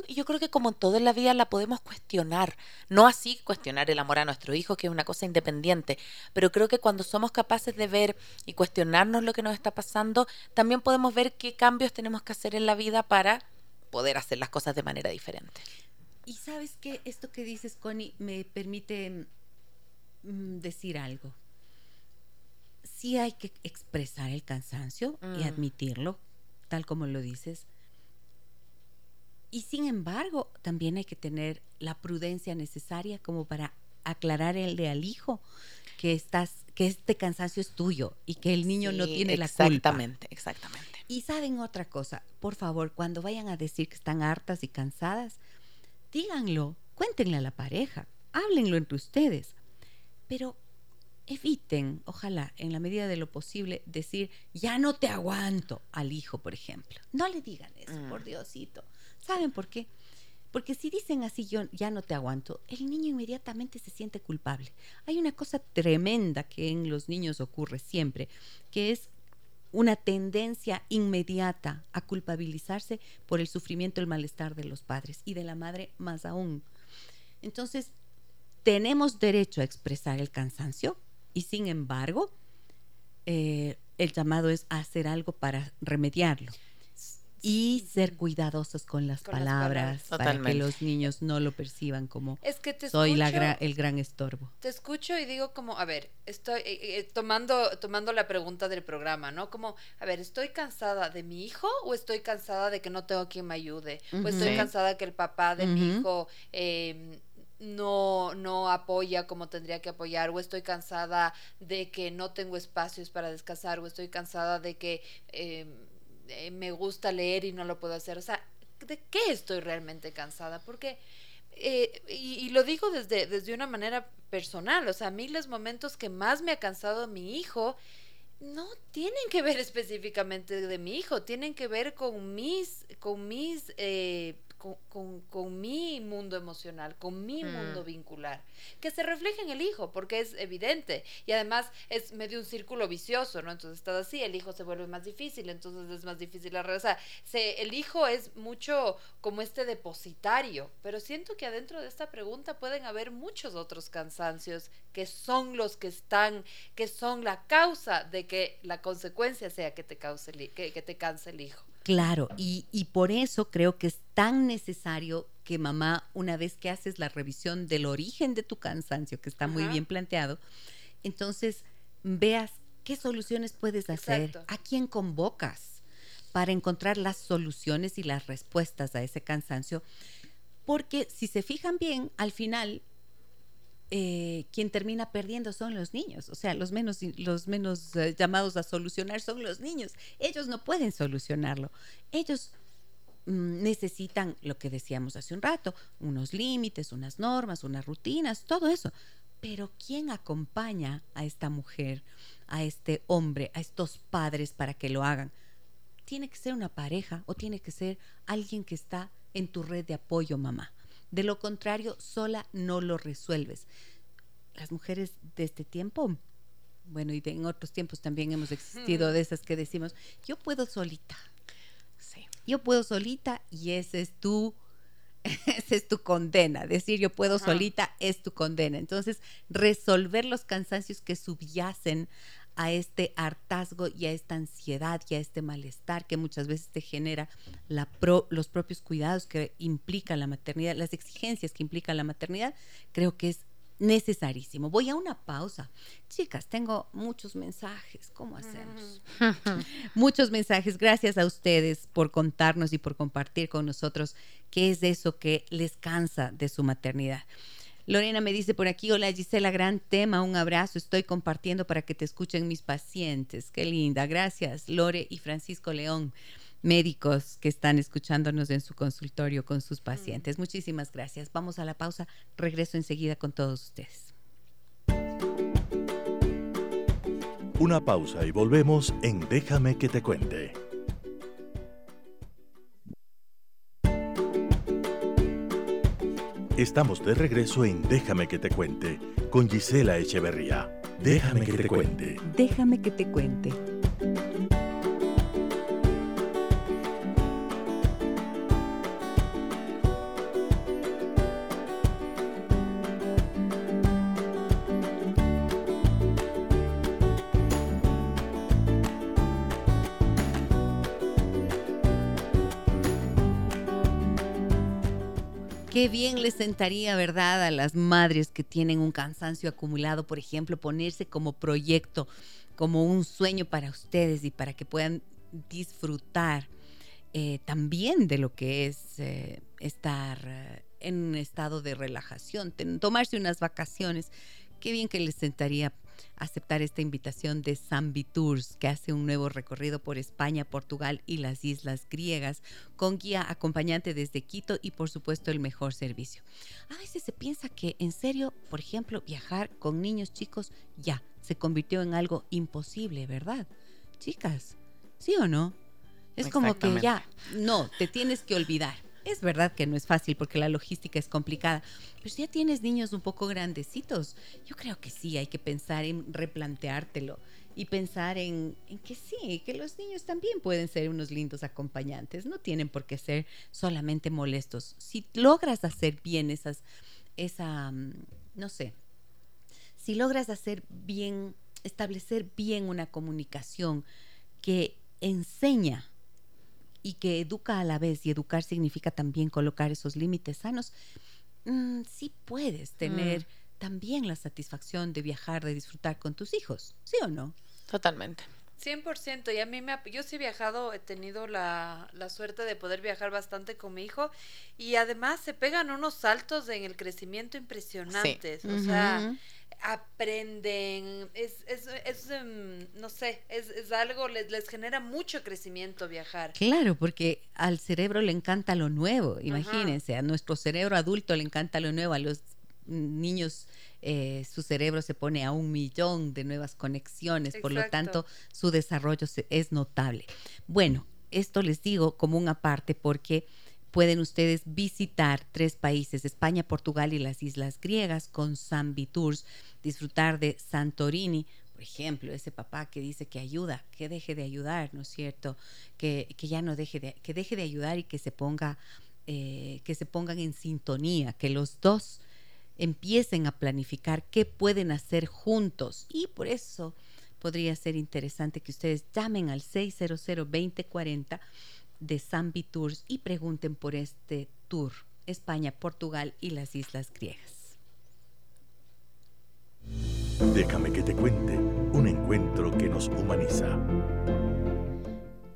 Y, yo creo que como en la vida la podemos cuestionar, no así cuestionar el amor a nuestro hijo, que es una cosa independiente, pero creo que cuando somos capaces de ver y cuestionarnos lo que nos está pasando, también podemos ver qué cambios tenemos que hacer en la vida para poder hacer las cosas de manera diferente. Y sabes que esto que dices, Connie, me permite mm, decir algo. Sí hay que expresar el cansancio y mm. admitirlo, tal como lo dices. Y sin embargo, también hay que tener la prudencia necesaria como para aclararle al hijo que estás, que este cansancio es tuyo y que el niño no tiene la culpa. Exactamente, exactamente. Y saben otra cosa, por favor, cuando vayan a decir que están hartas y cansadas, díganlo, cuéntenle a la pareja, háblenlo entre ustedes, pero eviten, ojalá, en la medida de lo posible, decir, ya no te aguanto al hijo, por ejemplo. No le digan eso, por mm. Diosito. ¿Saben por qué? Porque si dicen así, yo ya no te aguanto, el niño inmediatamente se siente culpable. Hay una cosa tremenda que en los niños ocurre siempre, que es una tendencia inmediata a culpabilizarse por el sufrimiento, el malestar de los padres y de la madre más aún. Entonces, tenemos derecho a expresar el cansancio y sin embargo, eh, el llamado es hacer algo para remediarlo y ser cuidadosos con las palabras. para que los niños no lo perciban como es que te soy la el gran estorbo. Te escucho y digo como, a ver, estoy eh, eh, tomando tomando la pregunta del programa, ¿no? Como, a ver, ¿estoy cansada de mi hijo o estoy cansada de que no tengo quien me ayude? ¿O estoy cansada que el papá de mi hijo em, no, no apoya como tendría que apoyar, o estoy cansada de que no tengo espacios para descansar, o estoy cansada de que em, eh, me gusta leer y no lo puedo hacer. O sea, ¿de qué estoy realmente cansada? Porque, eh, y, lo digo desde, desde una manera personal, o sea, a mí los momentos que más me ha cansado mi hijo no tienen que ver específicamente de mi hijo, tienen que ver con mis, con mis eh, con, con, mi mundo emocional, con mi mm. mundo vincular, que se refleja en el hijo, porque es evidente. Y además es medio un círculo vicioso, ¿no? Entonces estás así, el hijo se vuelve más difícil, entonces es más difícil la O sea, se, el hijo es mucho como este depositario, pero siento que adentro de esta pregunta pueden haber muchos otros cansancios que son los que están, que son la causa de que la consecuencia sea que te, cause que, que te canse el hijo. Claro, y, y, por eso creo que es tan necesario que mamá, una vez que haces la revisión del origen de tu cansancio, que está muy bien planteado, entonces veas qué soluciones puedes hacer, a quién convocas para encontrar las soluciones y las respuestas a ese cansancio. Porque si se fijan bien, al final eh, quien termina perdiendo son los niños, o sea, los menos, los menos eh, llamados a solucionar son los niños. Ellos no pueden solucionarlo. Ellos mm, necesitan lo que decíamos hace un rato, unos límites, unas normas, unas rutinas, todo eso. Pero ¿quién acompaña a esta mujer, a este hombre, a estos padres para que lo hagan? Tiene que ser una pareja o tiene que ser alguien que está en tu red de apoyo, mamá. De lo contrario, sola no lo resuelves. Las mujeres de este tiempo, bueno, y en otros tiempos también hemos existido de esas que decimos, yo puedo solita. Sí. Yo puedo solita y ese es tu esa es tu condena. Decir yo puedo solita es tu condena. Entonces, resolver los cansancios que subyacen a este hartazgo y a esta ansiedad y a este malestar que muchas veces te genera la los propios cuidados que implica la maternidad, las exigencias que implica la maternidad, creo que es necesarísimo. Voy a una pausa. Chicas, tengo muchos mensajes. ¿Cómo hacemos? muchos mensajes. Gracias a ustedes por contarnos y por compartir con nosotros qué es eso que les cansa de su maternidad. Lorena me dice por aquí, hola Gisela, gran tema, un abrazo, estoy compartiendo para que te escuchen mis pacientes. Qué linda, gracias Lore y Francisco León, médicos que están escuchándonos en su consultorio con sus pacientes. Mm. Muchísimas gracias. Vamos a la pausa, regreso enseguida con todos ustedes. Una pausa y volvemos en Déjame que te cuente. Estamos de regreso en Déjame que te cuente con Gisela Echeverría. Déjame que te cuente. Déjame que te cuente. Qué bien les sentaría, ¿verdad?, a las madres que tienen un cansancio acumulado, por ejemplo, ponerse como proyecto, como un sueño para ustedes y para que puedan disfrutar eh, también de lo que es eh, estar eh, en un estado de relajación, tomarse unas vacaciones. Qué bien que les sentaría aceptar esta invitación de Zambi Tours, que hace un nuevo recorrido por España, Portugal y las islas griegas, con guía acompañante desde Quito y por supuesto el mejor servicio. A veces se piensa que en serio, por ejemplo, viajar con niños chicos ya se convirtió en algo imposible, ¿verdad? Chicas, ¿sí o no? Es como que ya, no, te tienes que olvidar Es verdad que no es fácil porque la logística es complicada, pero si ya tienes niños un poco grandecitos, yo creo que sí hay que pensar en replanteártelo y pensar en, que sí, que los niños también pueden ser unos lindos acompañantes, no tienen por qué ser solamente molestos. Si logras hacer bien esas, esa, mm, no sé, si logras hacer bien, establecer bien una comunicación que enseña y que educa a la vez, y educar significa también colocar esos límites sanos, mm, sí puedes tener mm. también la satisfacción de viajar, de disfrutar con tus hijos, ¿sí o no? Totalmente. 100%, y a mí me yo sí he viajado, he tenido la, la, suerte de poder viajar bastante con mi hijo y además se pegan unos saltos en el crecimiento impresionantes, o sea, aprenden, es, es, es em, no sé, es, es algo, les, les, genera mucho crecimiento viajar. Claro, porque al cerebro le encanta lo nuevo, imagínense, a nuestro cerebro adulto le encanta lo nuevo, a los niños eh, su cerebro se pone a un millón de nuevas conexiones, por lo tanto su desarrollo es notable. Bueno, esto les digo como una parte porque pueden ustedes visitar tres países, España, Portugal y las islas griegas con Zambi Tours, disfrutar de Santorini, por ejemplo, ese papá que dice que ayuda, que deje de ayudar, ¿no es cierto? Que, ya no deje de, que deje de ayudar y que se ponga, eh, que se pongan en sintonía, que los dos empiecen a planificar qué pueden hacer juntos. Y por eso podría ser interesante que ustedes llamen al 600-2040 de Zambi Tours y pregunten por este tour, España, Portugal y las Islas Griegas. Déjame que te cuente un encuentro que nos humaniza.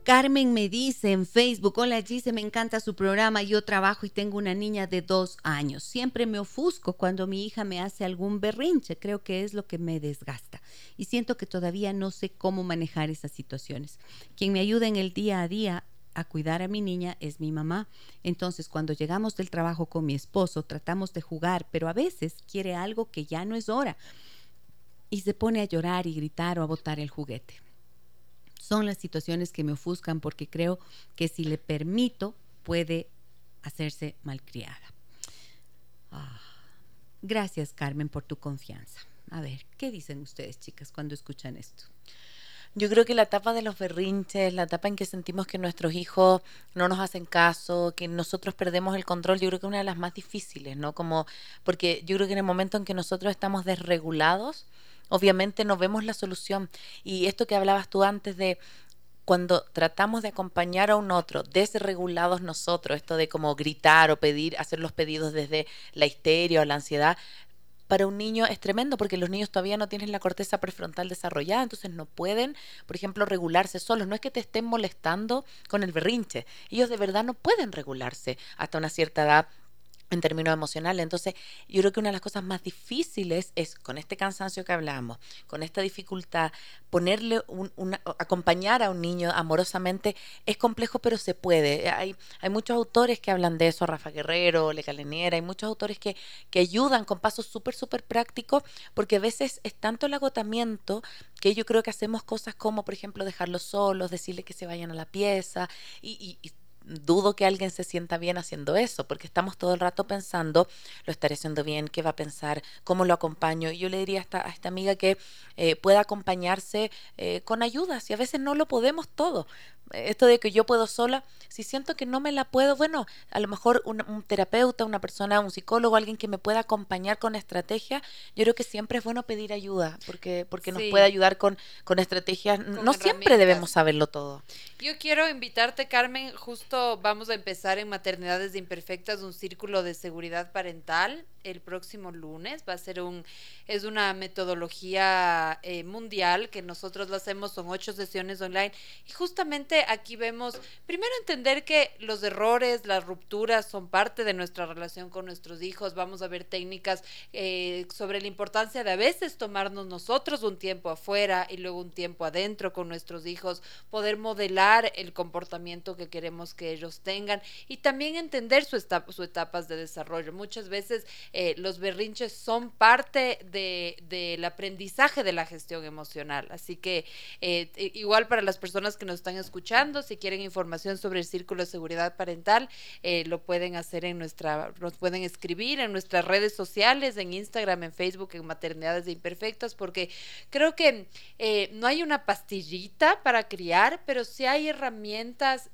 Carmen me dice en Facebook, hola Gise, me encanta su programa, yo trabajo y tengo una niña de dos años. Siempre me ofusco cuando mi hija me hace algún berrinche, creo que es lo que me desgasta. Y siento que todavía no sé cómo manejar esas situaciones. Quien me ayuda en el día a día a cuidar a mi niña es mi mamá. Entonces, cuando llegamos del trabajo con mi esposo, tratamos de jugar, pero a veces quiere algo que ya no es hora. Y se pone a llorar y gritar o a botar el juguete son las situaciones que me ofuscan porque creo que si le permito puede hacerse malcriada. Ah, gracias Carmen por tu confianza. A ver, ¿qué dicen ustedes chicas cuando escuchan esto? Yo creo que la etapa de los berrinches, la etapa en que sentimos que nuestros hijos no nos hacen caso, que nosotros perdemos el control, yo creo que es una de las más difíciles, ¿no? Como porque yo creo que en el momento en que nosotros estamos desregulados, obviamente no vemos la solución. Y esto que hablabas tú antes de cuando tratamos de acompañar a un otro, desregulados nosotros, esto de como gritar o pedir, hacer los pedidos desde la histeria o la ansiedad, para un niño es tremendo porque los niños todavía no tienen la corteza prefrontal desarrollada, entonces no pueden, por ejemplo, regularse solos. No es que te estén molestando con el berrinche, ellos de verdad no pueden regularse hasta una cierta edad en términos emocionales. Entonces, yo creo que una de las cosas más difíciles es con este cansancio que hablamos, con esta dificultad, ponerle un, acompañar a un niño amorosamente es complejo, pero se puede. Hay, hay muchos autores que hablan de eso, Rafa Guerrero, Le Caleniera, hay muchos autores que, que ayudan con pasos súper, súper prácticos, porque a veces es tanto el agotamiento que yo creo que hacemos cosas como, por ejemplo, dejarlos solos, decirle que se vayan a la pieza y, y dudo que alguien se sienta bien haciendo eso, porque estamos todo el rato pensando, lo estaré haciendo bien, qué va a pensar, cómo lo acompaño. Y yo le diría a esta, a esta amiga que eh, pueda acompañarse eh, con ayuda, si a veces no lo podemos todo. Esto de que yo puedo sola, si siento que no me la puedo, bueno, a lo mejor un, terapeuta, una persona, un psicólogo, alguien que me pueda acompañar con estrategia, yo creo que siempre es bueno pedir ayuda, porque, porque nos puede ayudar con, con estrategias. no siempre debemos saberlo todo. Yo quiero invitarte, Carmen, justo vamos a empezar en Maternidades Imperfectas un círculo de seguridad parental el próximo lunes. Va a ser un, es una metodología eh, mundial que nosotros lo hacemos, son ocho sesiones online. Y justamente aquí vemos, primero entender que los errores, las rupturas son parte de nuestra relación con nuestros hijos. Vamos a ver técnicas eh, sobre la importancia de a veces tomarnos nosotros un tiempo afuera y luego un tiempo adentro con nuestros hijos, poder modelar el comportamiento que queremos que ellos tengan y también entender sus etapas de desarrollo. Muchas veces eh, los berrinches son parte de, del aprendizaje de la gestión emocional. Así que eh, igual para las personas que nos están escuchando, si quieren información sobre el Círculo de Seguridad Parental, eh, lo pueden hacer en nuestra, nos pueden escribir en nuestras redes sociales, en Instagram, en Facebook, en Maternidades de Imperfectas, porque creo que no hay una pastillita para criar, pero sí hay herramientas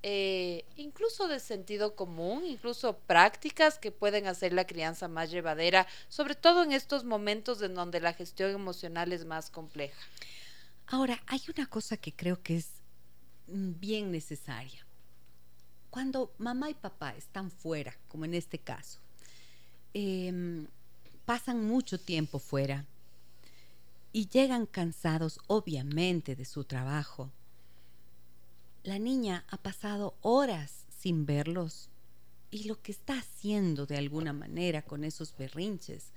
incluso de sentido común, incluso prácticas que pueden hacer la crianza más llevadera, sobre todo en estos momentos en donde la gestión emocional es más compleja. Ahora, hay una cosa que creo que es bien necesaria. Cuando mamá y papá están fuera, como en este caso, em, pasan mucho tiempo fuera y llegan cansados, obviamente, de su trabajo. La niña ha pasado horas sin verlos y lo que está haciendo de alguna manera con esos berrinches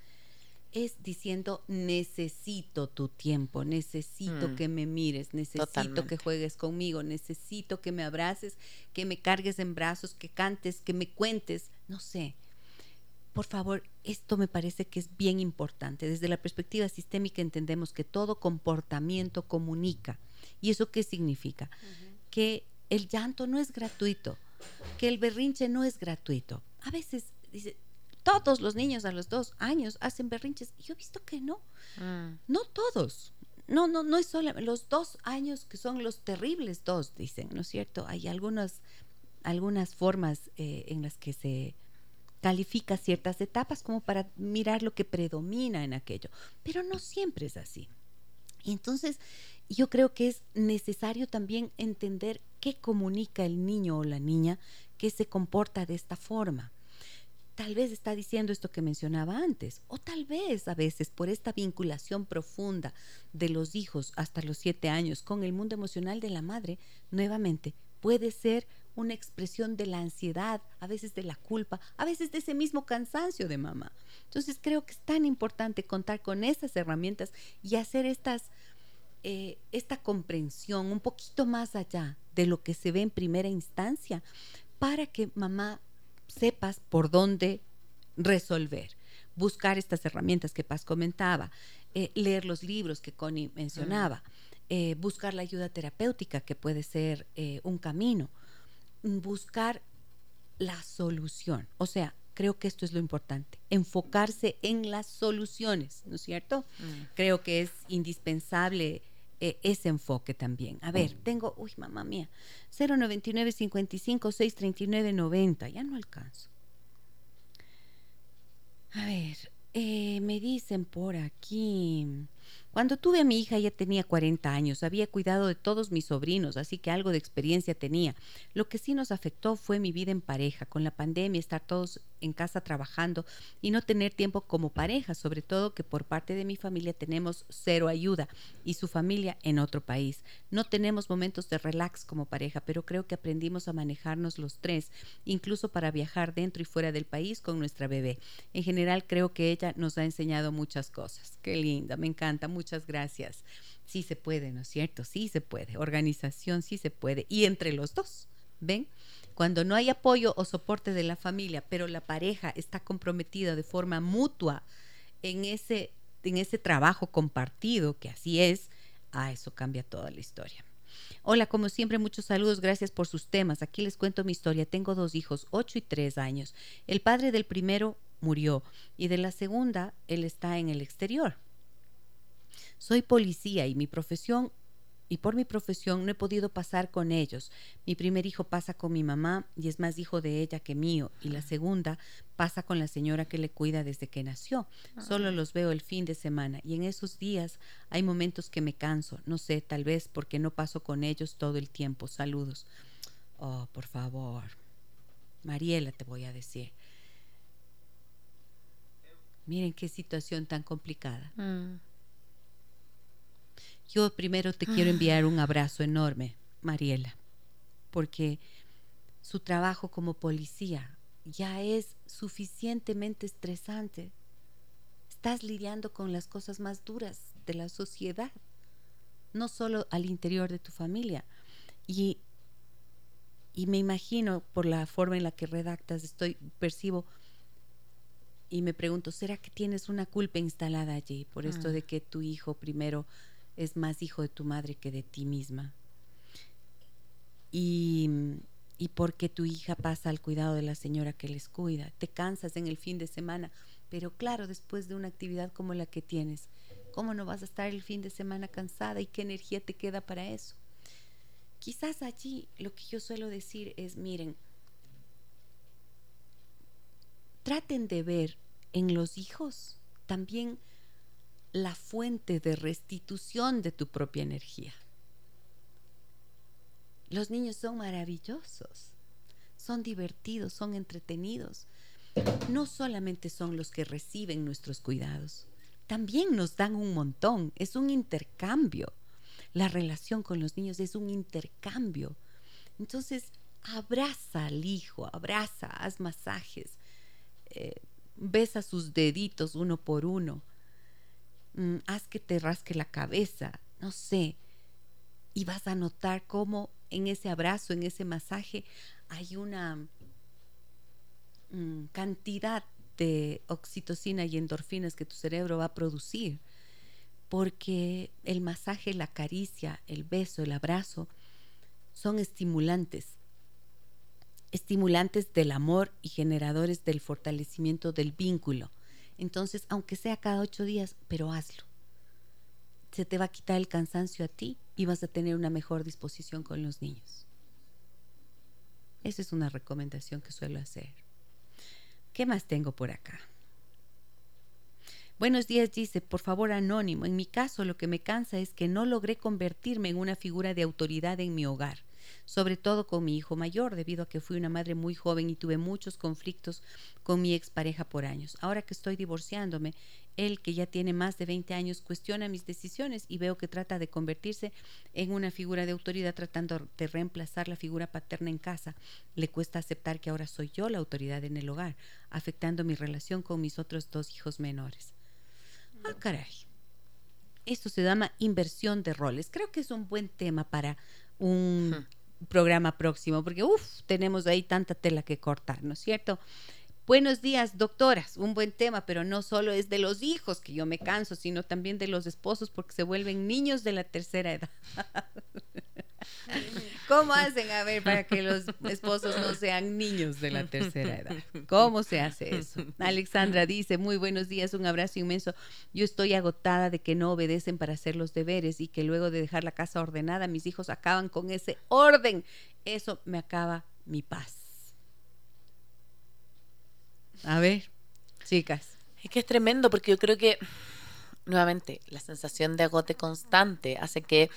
es diciendo necesito tu tiempo, necesito mm. que me mires, necesito que juegues conmigo, necesito que me abraces, que me cargues en brazos, que cantes, que me cuentes, no sé. Por favor, esto me parece que es bien importante. Desde la perspectiva sistémica entendemos que todo comportamiento comunica. ¿Y eso qué significa? Que el llanto no es gratuito que el berrinche no es gratuito. A veces dice, todos los niños a los dos años hacen berrinches. Y yo he visto que no. Mm. No todos. No, no, no es solo los dos años que son los terribles dos, dicen, ¿no es cierto? Hay algunas, algunas formas eh, en las que se califica ciertas etapas como para mirar lo que predomina en aquello, pero no siempre es así. Y entonces yo creo que es necesario también entender qué comunica el niño o la niña que se comporta de esta forma. Tal vez está diciendo esto que mencionaba antes, o tal vez a veces por esta vinculación profunda de los hijos hasta los siete años con el mundo emocional de la madre, nuevamente puede ser una expresión de la ansiedad, a veces de la culpa, a veces de ese mismo cansancio de mamá. Entonces creo que es tan importante contar con esas herramientas y hacer estas eh, esta comprensión un poquito más allá de lo que se ve en primera instancia para que mamá sepas por dónde resolver. Buscar estas herramientas que Paz comentaba, eh, leer los libros que Connie mencionaba, eh, buscar la ayuda terapéutica que puede ser un camino, buscar la solución. O sea, creo que esto es lo importante, enfocarse en las soluciones, ¿no es cierto? Mm. Creo que es indispensable e, ese enfoque también. A ver, tengo, uy, mamá mía, 099 55 639 90, ya no alcanzo. A ver, eh, me dicen por aquí. Cuando tuve a mi hija ella tenía 40 años, había cuidado de todos mis sobrinos, así que algo de experiencia tenía. Lo que sí nos afectó fue mi vida en pareja, con la pandemia, estar todos en casa trabajando y no tener tiempo como pareja, sobre todo que por parte de mi familia tenemos cero ayuda y su familia en otro país. No tenemos momentos de relax como pareja, pero creo que aprendimos a manejarnos los tres, incluso para viajar dentro y fuera del país con nuestra bebé. En general creo que ella nos ha enseñado muchas cosas. Qué linda, me encanta muchas gracias. Sí se puede, ¿no es cierto? Sí se puede. Organización sí se puede. Y entre los dos, ¿ven? Cuando no hay apoyo o soporte de la familia, pero la pareja está comprometida de forma mutua en ese, en ese trabajo compartido, que así es, a eso cambia toda la historia. Hola, como siempre, muchos saludos, gracias por sus temas. Aquí les cuento mi historia. Tengo dos hijos, ocho y tres años. El padre del primero murió y de la segunda, él está en el exterior. Soy policía y mi profesión y por mi profesión no he podido pasar con ellos. Mi primer hijo pasa con mi mamá y es más hijo de ella que mío, y la segunda pasa con la señora que le cuida desde que nació. Solo los veo el fin de semana y en esos días hay momentos que me canso, no sé, tal vez porque no paso con ellos todo el tiempo. Saludos. Oh, por favor. Mariela, te voy a decir. Miren qué situación tan complicada. Mm. Yo primero te quiero enviar un abrazo enorme, Mariela, porque su trabajo como policía ya es suficientemente estresante. Estás lidiando con las cosas más duras de la sociedad, no solo al interior de tu familia. Y Y me imagino, por la forma en la que redactas, estoy, percibo y me pregunto, ¿será que tienes una culpa instalada allí por esto mm. de que tu hijo primero es más hijo de tu madre que de ti misma? Y, y porque tu hija pasa al cuidado de la señora que les cuida. Te cansas en el fin de semana, pero claro, después de una actividad como la que tienes, ¿cómo no vas a estar el fin de semana cansada y qué energía te queda para eso? Quizás allí lo que yo suelo decir es, miren, traten de ver en los hijos también la fuente de restitución de tu propia energía. Los niños son maravillosos, son divertidos, son entretenidos. No solamente son los que reciben nuestros cuidados, también nos dan un montón, es un intercambio. La relación con los niños es un intercambio. Entonces, abraza al hijo, abraza, haz masajes, eh, besa sus deditos uno por uno, mm, haz que te rasque la cabeza, no sé, y vas a notar cómo en ese abrazo, en ese masaje, hay una mm, cantidad de oxitocina y endorfinas que tu cerebro va a producir porque el masaje, la caricia, el beso, el abrazo son estimulantes, estimulantes del amor y generadores del fortalecimiento del vínculo. Entonces, aunque sea cada ocho días, pero hazlo. Se te va a quitar el cansancio a ti y vas a tener una mejor disposición con los niños. Esa es una recomendación que suelo hacer. ¿Qué más tengo por acá? Buenos días, dice, por favor, anónimo. En mi caso, lo que me cansa es que no logré convertirme en una figura de autoridad en mi hogar, sobre todo con mi hijo mayor, debido a que fui una madre muy joven y tuve muchos conflictos con mi expareja por años. Ahora que estoy divorciándome, él, que ya tiene más de 20 años, cuestiona mis decisiones y veo que trata de convertirse en una figura de autoridad tratando de reemplazar la figura paterna en casa. Le cuesta aceptar que ahora soy yo la autoridad en el hogar, afectando mi relación con mis otros dos hijos menores. Ah, caray. Esto se llama inversión de roles. Creo que es un buen tema para un programa próximo, porque uff, tenemos ahí tanta tela que cortar, ¿no es cierto? Buenos días, doctoras. Un buen tema, pero no solo es de los hijos que yo me canso, sino también de los esposos porque se vuelven niños de la tercera edad. ¿Cómo hacen, a ver, para que los esposos no sean niños de la tercera edad? ¿Cómo se hace eso? Alexandra dice, muy buenos días, un abrazo inmenso. Yo estoy agotada de que no obedecen para hacer los deberes y que luego de dejar la casa ordenada, mis hijos acaban con ese orden. Eso me acaba mi paz. A ver, chicas. Es que es tremendo porque yo creo que, nuevamente, la sensación de agote constante hace que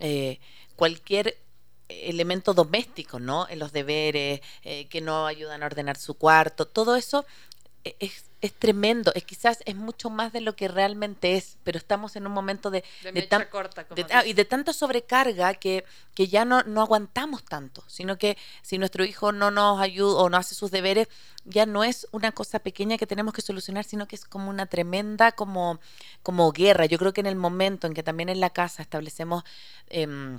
eh, cualquier elemento doméstico, ¿no? En los deberes, eh, que no ayudan a ordenar su cuarto, todo eso es, es, tremendo, es quizás es mucho más de lo que realmente es, pero estamos en un momento de, de, corta, ah, y de tanta sobrecarga que, que ya no, no aguantamos tanto, sino que si nuestro hijo no nos ayuda o no hace sus deberes, ya no es una cosa pequeña que tenemos que solucionar, sino que es como una tremenda como, como guerra. Yo creo que en el momento en que también en la casa establecemos... Eh,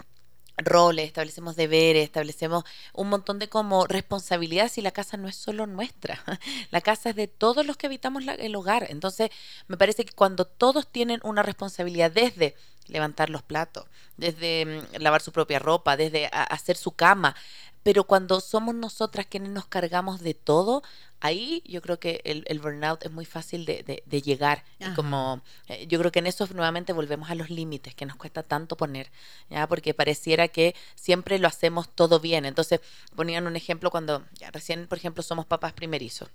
roles, establecemos deberes, establecemos un montón de como responsabilidades y la casa no es solo nuestra, la casa es de todos los que habitamos el hogar. Entonces, me parece que cuando todos tienen una responsabilidad desde levantar los platos, desde mm, lavar su propia ropa, desde hacer su cama, pero cuando somos nosotras quienes nos cargamos de todo, ahí yo creo que el, burnout es muy fácil de, llegar. como eh, yo creo que en eso nuevamente volvemos a los límites que nos cuesta tanto poner, ya porque pareciera que siempre lo hacemos todo bien. Entonces ponían un ejemplo cuando ya recién, por ejemplo, somos papás primerizos.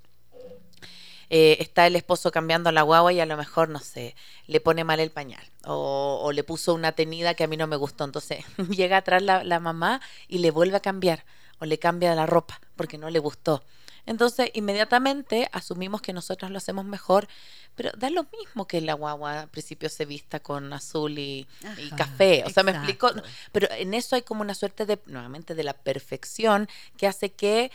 Eh, está el esposo cambiando la guagua y a lo mejor, no sé, le pone mal el pañal o, le puso una tenida que a mí no me gustó. Entonces llega atrás la, la mamá y le vuelve a cambiar o le cambia la ropa porque no le gustó. Entonces, inmediatamente asumimos que nosotros lo hacemos mejor, pero da lo mismo que la guagua al principio se vista con azul y, café. O sea, me explico. Pero en eso hay como una suerte de, nuevamente, de la perfección que hace que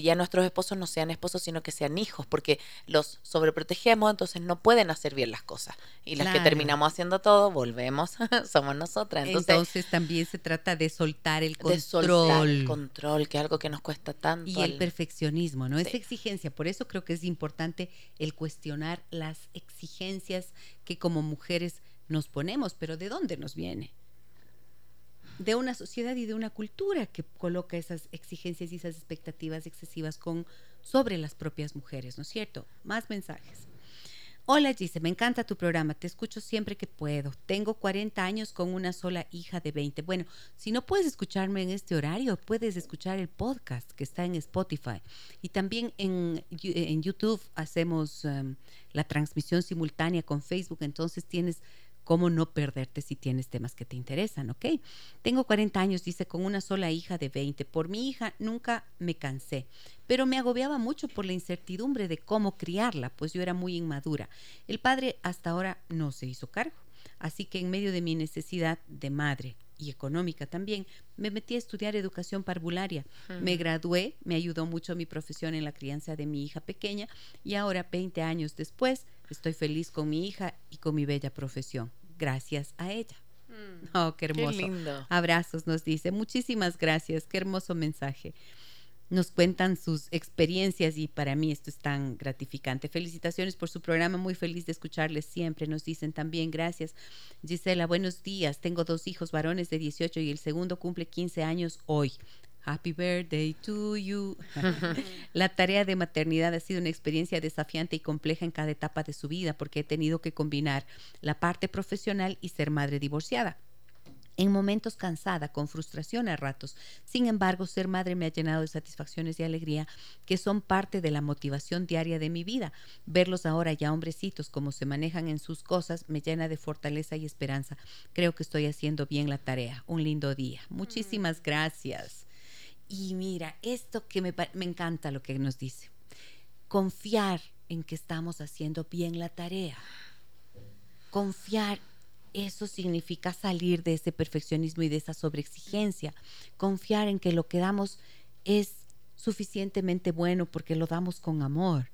ya nuestros esposos no sean esposos, sino que sean hijos, porque los sobreprotegemos, entonces no pueden hacer bien las cosas. Y las que terminamos haciendo todo, volvemos, somos nosotras. Entonces, también se trata de soltar el control. el control, que es algo que nos cuesta tanto. Y el perfeccionismo, ¿no? Es exigencia. Por eso creo que es importante el cuestionar las exigencias que como mujeres nos ponemos, pero ¿de dónde nos viene? De una sociedad y de una cultura que coloca esas exigencias y esas expectativas excesivas con, sobre las propias mujeres, ¿no es cierto? Más mensajes. Hola Gise, me encanta tu programa, te escucho siempre que puedo. Tengo 40 años con una sola hija de 20. Bueno, si no puedes escucharme en este horario, puedes escuchar el podcast que está en Spotify. Y también en, en YouTube hacemos em, la transmisión simultánea con Facebook, entonces tienes cómo no perderte si tienes temas que te interesan, ¿ok? Tengo 40 años, dice, con una sola hija de 20. Por mi hija nunca me cansé, pero me agobiaba mucho por la incertidumbre de cómo criarla, pues yo era muy inmadura. El padre hasta ahora no se hizo cargo, así que en medio de mi necesidad de madre y económica también, me metí a estudiar educación parvularia. Me gradué, me ayudó mucho mi profesión en la crianza de mi hija pequeña y ahora, 20 años después, estoy feliz con mi hija y con mi bella profesión. Gracias a ella. Mm. Oh, qué hermoso. lindo. Abrazos, nos dice. Muchísimas gracias. Qué hermoso mensaje nos cuentan sus experiencias y para mí esto es tan gratificante. Felicitaciones por su programa, muy feliz de escucharles siempre. Nos dicen también gracias. Gisela, buenos días. Tengo dos hijos varones de 18 y el segundo cumple 15 años hoy. Happy birthday to you. la tarea de maternidad ha sido una experiencia desafiante y compleja en cada etapa de su vida porque he tenido que combinar la parte profesional y ser madre divorciada en momentos cansada, con frustración a ratos. Sin embargo, ser madre me ha llenado de satisfacciones y alegría que son parte de la motivación diaria de mi vida. Verlos ahora ya hombrecitos como se manejan en sus cosas me llena de fortaleza y esperanza. Creo que estoy haciendo bien la tarea. Un lindo día. Muchísimas mm. gracias. Y mira, esto que me, me encanta lo que nos dice. Confiar en que estamos haciendo bien la tarea. Confiar eso significa salir de ese perfeccionismo y de esa sobreexigencia, confiar en que lo que damos es suficientemente bueno porque lo damos con amor.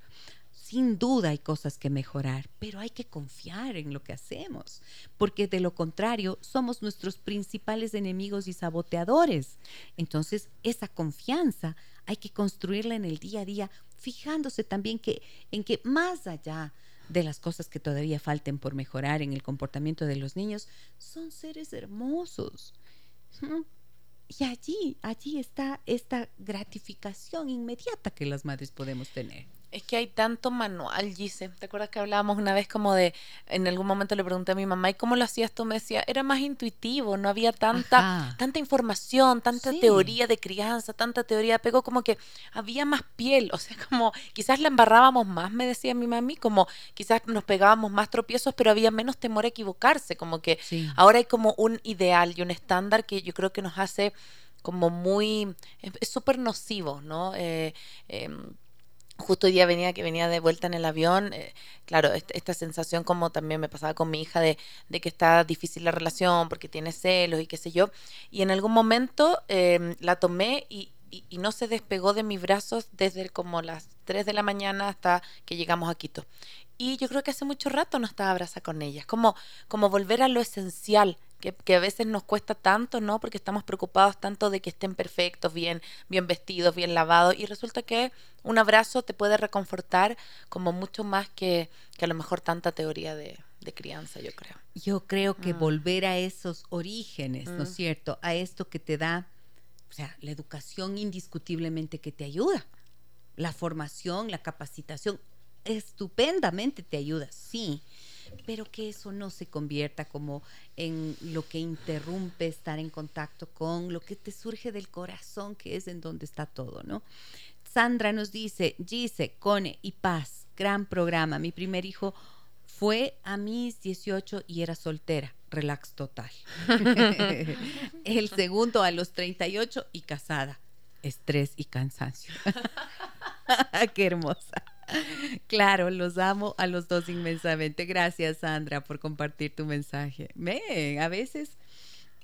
Sin duda hay cosas que mejorar, pero hay que confiar en lo que hacemos, porque de lo contrario somos nuestros principales enemigos y saboteadores. Entonces, esa confianza hay que construirla en el día a día, fijándose también que en que más allá de las cosas que todavía falten por mejorar en el comportamiento de los niños, son seres hermosos. Y allí, allí está esta gratificación inmediata que las madres podemos tener. Es que hay tanto manual, Gise. ¿Te acuerdas que hablábamos una vez como de, en algún momento le pregunté a mi mamá, ¿y cómo lo hacías tú? Me decía, era más intuitivo, no había tanta, tanta información, tanta teoría de crianza, tanta teoría de apego, como que había más piel, o sea, como quizás la embarrábamos más, me decía mi mami, como quizás nos pegábamos más tropiezos, pero había menos temor a equivocarse, como que ahora hay como un ideal y un estándar que yo creo que nos hace como muy, es súper nocivo, ¿no? Eh, em, justo hoy día venía que venía de vuelta en el avión, eh, claro, esta, sensación como también me pasaba con mi hija de, que está difícil la relación porque tiene celos y qué sé yo, y en algún momento em, la tomé y, y, no se despegó de mis brazos desde como las 3 de la mañana hasta que llegamos a Quito. Y yo creo que hace mucho rato no estaba abrazada con ella, como, como volver a lo esencial, que, a veces nos cuesta tanto, ¿no? Porque estamos preocupados tanto de que estén perfectos, bien, bien vestidos, bien lavados, y resulta que un abrazo te puede reconfortar como mucho más que, que a lo mejor tanta teoría de, crianza, yo creo. Yo creo que mm. volver a esos orígenes, ¿no es mm. cierto? A esto que te da, o sea, la educación indiscutiblemente que te ayuda, la formación, la capacitación, estupendamente te ayuda, sí pero que eso no se convierta como en lo que interrumpe estar en contacto con lo que te surge del corazón, que es en donde está todo, ¿no? Sandra nos dice, Gise, Cone y Paz, gran programa. Mi primer hijo fue a mis 18 y era soltera, relax total. El segundo a los 38 y casada, estrés y cansancio. Qué hermosa. Claro, los amo a los dos inmensamente. Gracias, Sandra, por compartir tu mensaje. a veces,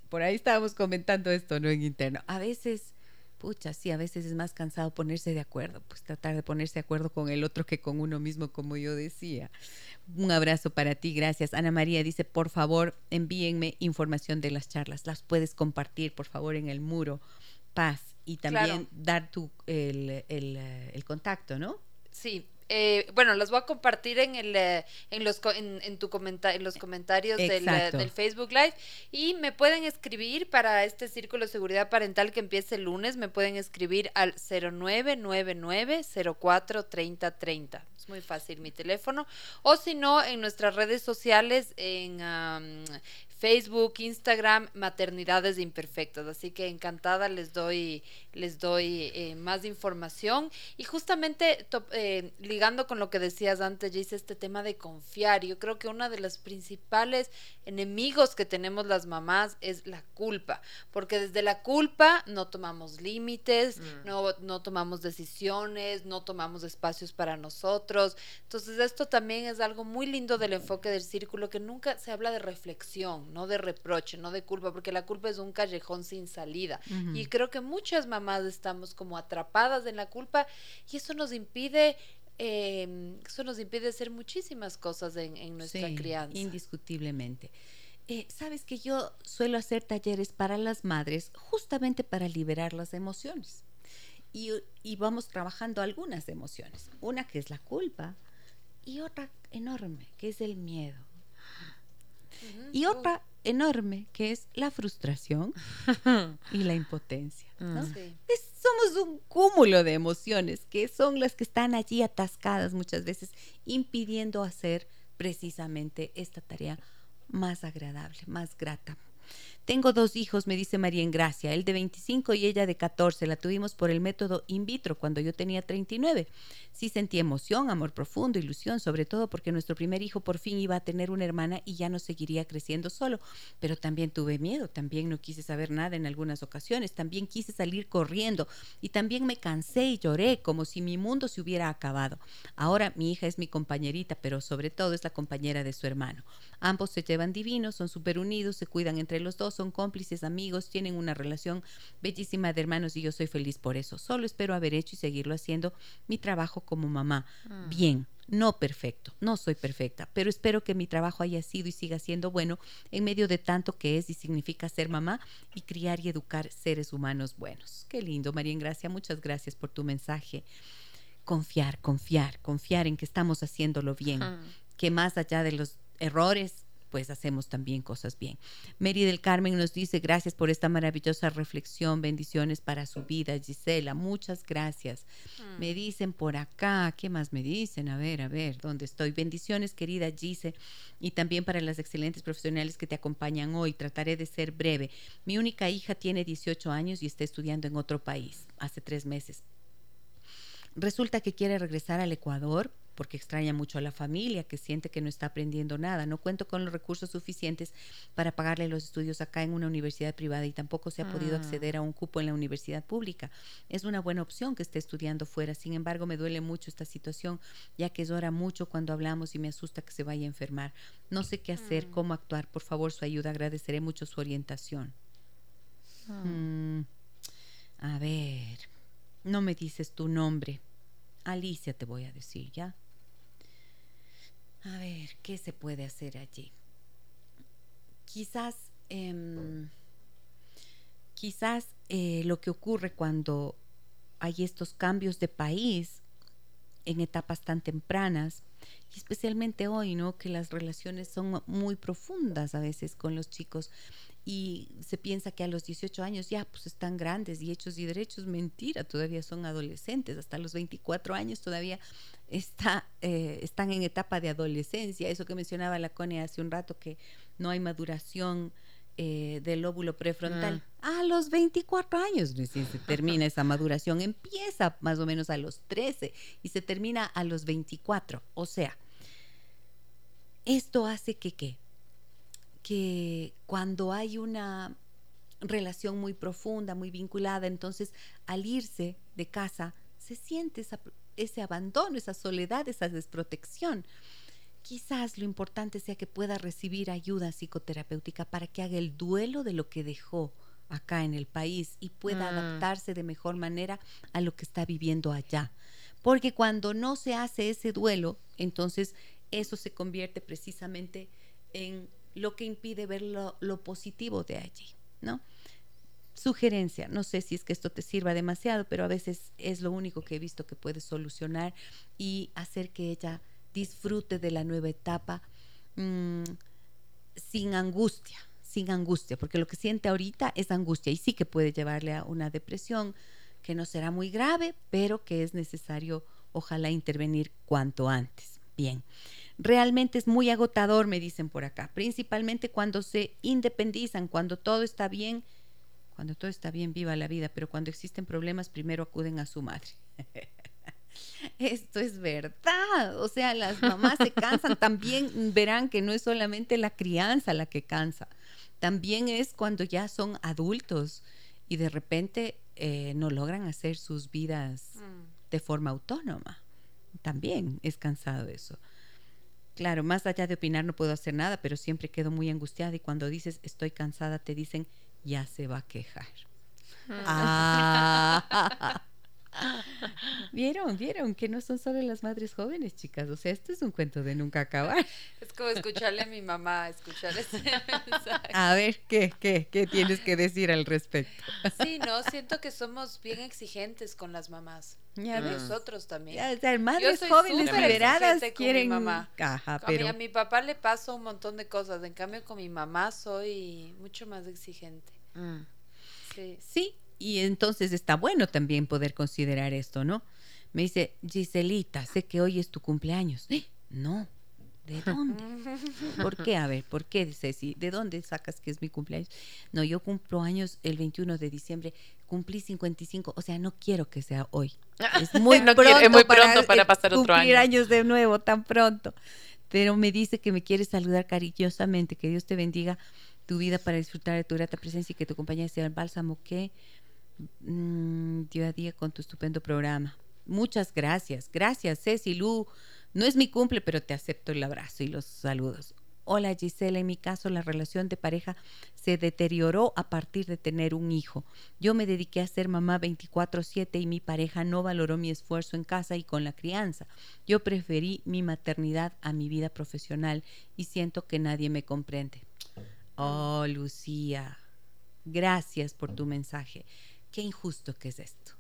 por ahí estábamos comentando esto, ¿no? En interno. A veces Pucha, sí, a veces es más cansado ponerse de acuerdo, pues tratar de ponerse de acuerdo con el otro que con uno mismo, como yo decía. Un abrazo para ti, gracias. Ana María dice, por favor, envíenme información de las charlas. Las puedes compartir, por favor, en el muro. Paz. Y también dar tu, el, el, el contacto, ¿no? Sí, eh, bueno, los voy a compartir en el eh, en los en, tu comenta en los comentarios del, eh, del, Facebook Live. Y me pueden escribir para este círculo de seguridad parental que empieza el lunes, me pueden escribir al 0999 04 30 Es muy fácil mi teléfono. O si no en nuestras redes sociales en Facebook, Instagram, maternidades imperfectas. Así que encantada les doy, les doy eh, más información. Y justamente eh, ligando con lo que decías antes, dice este tema de confiar. Yo creo que uno de los principales enemigos que tenemos las mamás es la culpa. Porque desde la culpa no tomamos límites, mm. no, no tomamos decisiones, no tomamos espacios para nosotros. Entonces esto también es algo muy lindo del enfoque del círculo, que nunca se habla de reflexión no de reproche, no de culpa, porque la culpa es un callejón sin salida. Y creo que muchas mamás estamos como atrapadas en la culpa y eso nos impide em, eso nos impide hacer muchísimas cosas en, nuestra crianza. Indiscutiblemente. Eh, Sabes que yo suelo hacer talleres para las madres justamente para liberar las emociones. Y, y, vamos trabajando algunas emociones. Una que es la culpa y otra enorme, que es el miedo y otra enorme que es la frustración y la impotencia. Mm. somos un cúmulo de emociones que son las que están allí atascadas muchas veces, impidiendo hacer precisamente esta tarea más agradable, más grata, tengo dos hijos, me dice María Gracia, él de 25 y ella de 14. La tuvimos por el método in vitro cuando yo tenía 39. Sí sentí emoción, amor profundo, ilusión, sobre todo porque nuestro primer hijo por fin iba a tener una hermana y ya no seguiría creciendo solo. Pero también tuve miedo, también no quise saber nada en algunas ocasiones, también quise salir corriendo y también me cansé y lloré como si mi mundo se hubiera acabado. Ahora mi hija es mi compañerita, pero sobre todo es la compañera de su hermano. Ambos se llevan divinos, son súper unidos, se cuidan entre los dos son cómplices, amigos, tienen una relación bellísima de hermanos y yo soy feliz por eso. Solo espero haber hecho y seguirlo haciendo mi trabajo como mamá. Mm. Bien, no perfecto, no soy perfecta, pero espero que mi trabajo haya sido y siga siendo bueno en medio de tanto que es y significa ser mamá y criar y educar seres humanos buenos. Qué lindo, María Gracia, muchas gracias por tu mensaje. Confiar, confiar, confiar en que estamos haciéndolo bien, que más allá de los errores pues hacemos también cosas bien. Mary del Carmen nos dice, gracias por esta maravillosa reflexión, bendiciones para su vida, Gisela, muchas gracias. Mm. Me dicen por acá, ¿qué más me dicen? A ver, a ver, ¿dónde estoy? Bendiciones, querida Gise, y también para las excelentes profesionales que te acompañan hoy. Trataré de ser breve. Mi única hija tiene 18 años y está estudiando en otro país, hace tres meses. Resulta que quiere regresar al Ecuador porque extraña mucho a la familia, que siente que no está aprendiendo nada. No cuento con los recursos suficientes para pagarle los estudios acá en una universidad privada y tampoco se ha podido ah. acceder a un cupo en la universidad pública. Es una buena opción que esté estudiando fuera. Sin embargo, me duele mucho esta situación, ya que llora mucho cuando hablamos y me asusta que se vaya a enfermar. No sé qué hacer, mm. cómo actuar. Por favor, su ayuda. Agradeceré mucho su orientación. Ah. Mm, a ver, no me dices tu nombre. Alicia te voy a decir, ¿ya? A ver, ¿qué se puede hacer allí? Quizás, em, quizás eh, lo que ocurre cuando hay estos cambios de país en etapas tan tempranas, y especialmente hoy, ¿no? Que las relaciones son muy profundas a veces con los chicos y se piensa que a los 18 años ya pues están grandes y hechos y derechos, mentira, todavía son adolescentes, hasta los 24 años todavía está, eh, están en etapa de adolescencia, eso que mencionaba la Cone hace un rato, que no hay maduración eh, del lóbulo prefrontal. Ah. A los 24 años recién se termina esa maduración, empieza más o menos a los 13 y se termina a los 24, o sea, esto hace que, ¿qué? Que cuando hay una relación muy profunda, muy vinculada, entonces al irse de casa se siente ese abandono, esa soledad, esa desprotección. Quizás lo importante sea que pueda recibir ayuda psicoterapéutica para que haga el duelo de lo que dejó acá en el país y pueda Mm. adaptarse de mejor manera a lo que está viviendo allá. Porque cuando no se hace ese duelo, entonces eso se convierte precisamente en lo que impide ver lo, positivo de allí, ¿no? Sugerencia, no sé si es que esto te sirva demasiado, pero a veces es lo único que he visto que puede solucionar y hacer que ella disfrute de la nueva etapa mm, sin angustia, sin angustia, porque lo que siente ahorita es angustia y sí que puede llevarle a una depresión que no será muy grave, pero que es necesario, ojalá, intervenir cuanto antes. Bien. Realmente es muy agotador, me dicen por acá, principalmente cuando se independizan, cuando todo está bien, cuando todo está bien, viva la vida, pero cuando existen problemas, primero acuden a su madre. Esto es verdad, o sea, las mamás se cansan, también verán que no es solamente la crianza la que cansa, también es cuando ya son adultos y de repente eh, no logran hacer sus vidas de forma autónoma. También es cansado eso. Claro, más allá de opinar no puedo hacer nada, pero siempre quedo muy angustiada y cuando dices estoy cansada te dicen ya se va a quejar. Ah. ¿Vieron? ¿Vieron? Que no son solo las madres jóvenes, chicas. O sea, esto es un cuento de nunca acabar. Es como escucharle a mi mamá, escuchar ese mensaje. A ver, ¿qué, qué, qué tienes que decir al respecto? Sí, no, siento que somos bien exigentes con las mamás. Ya ves. Nosotros también. Ya, o sea, madres jóvenes liberadas exigente con mi quieren... mamá. Ajá, A mí- pero... a mi papá le paso un montón de cosas, en cambio con mi mamá soy mucho más exigente. Mm. Sí. Sí, y entonces está bueno también poder considerar esto, ¿no? Me dice, Giselita, sé que hoy es tu cumpleaños. ¡Eh! No, ¿de dónde? ¿Por qué? A ver, ¿por qué, Ceci? ¿De dónde sacas que es mi cumpleaños? No, yo cumplo años el 21 de diciembre, cumplí 55, o sea, no quiero que sea hoy. Es muy No pronto, quiere- es muy pronto para eh, pasar otro año. años de nuevo, tan pronto. Pero me dice que me quiere saludar cariñosamente, que Dios te bendiga tu vida para disfrutar de tu grata presencia y que tu compañía sea el bálsamo que mm, día a día con tu estupendo programa. Muchas gracias. Gracias, Ceci Lu. No es mi cumple, pero te acepto el abrazo y los saludos. Hola Gisela, en mi caso la relación de pareja se deterioró a partir de tener un hijo. Yo me dediqué a ser mamá 24/7 y mi pareja no valoró mi esfuerzo en casa y con la crianza. Yo preferí mi maternidad a mi vida profesional y siento que nadie me comprende. Oh, Lucía, gracias por tu mensaje. Qué injusto que es esto.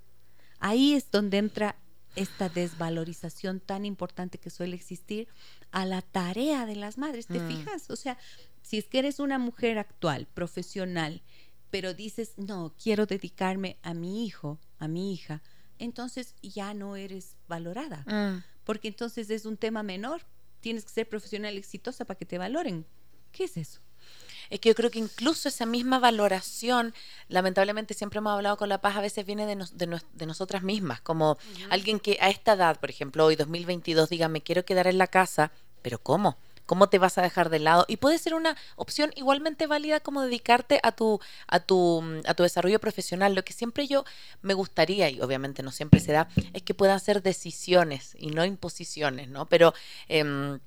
Ahí es donde entra esta desvalorización tan importante que suele existir a la tarea de las madres. ¿Te Mm. fijas? O sea, si es que eres una mujer actual, profesional, pero dices, no, quiero dedicarme a mi hijo, a mi hija, entonces ya no eres valorada, Mm. porque entonces es un tema menor. Tienes que ser profesional exitosa para que te valoren. ¿Qué es eso? Es que yo creo que incluso esa misma valoración, lamentablemente siempre hemos hablado con La Paz, a veces viene de, nos- de, nos- de nosotras mismas, como alguien que a esta edad, por ejemplo, hoy 2022, diga, me quiero quedar en la casa, pero ¿cómo? ¿Cómo te vas a dejar de lado? Y puede ser una opción igualmente válida como dedicarte a tu, a tu, a tu desarrollo profesional. Lo que siempre yo me gustaría, y obviamente no siempre se da, es que puedan ser decisiones y no imposiciones, ¿no? Pero em,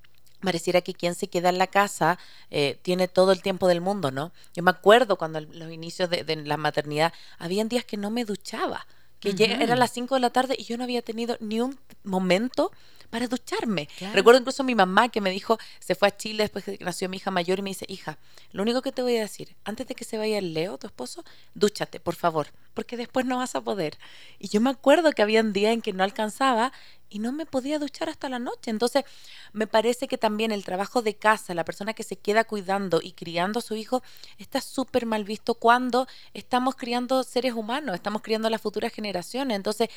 pareciera que quien se queda en la casa eh, tiene todo el tiempo del mundo, ¿no? Yo me acuerdo cuando los inicios de, de la maternidad, habían días que no me duchaba, que llega- Ujú. eran las 5 de la tarde y yo no había tenido ni un momento para ducharme. Claro. Recuerdo incluso a mi mamá que me dijo, se fue a Chile después que nació mi hija mayor y me dice, hija, lo único que te voy a decir, antes de que se vaya el Leo, tu esposo, dúchate, por favor, porque después no vas a poder. Y yo me acuerdo que había un día en que no alcanzaba y no me podía duchar hasta la noche. Entonces, me parece que también el trabajo de casa, la persona que se queda cuidando y criando a su hijo, está súper mal visto cuando estamos criando seres humanos, estamos criando a las futuras generaciones. Entonces,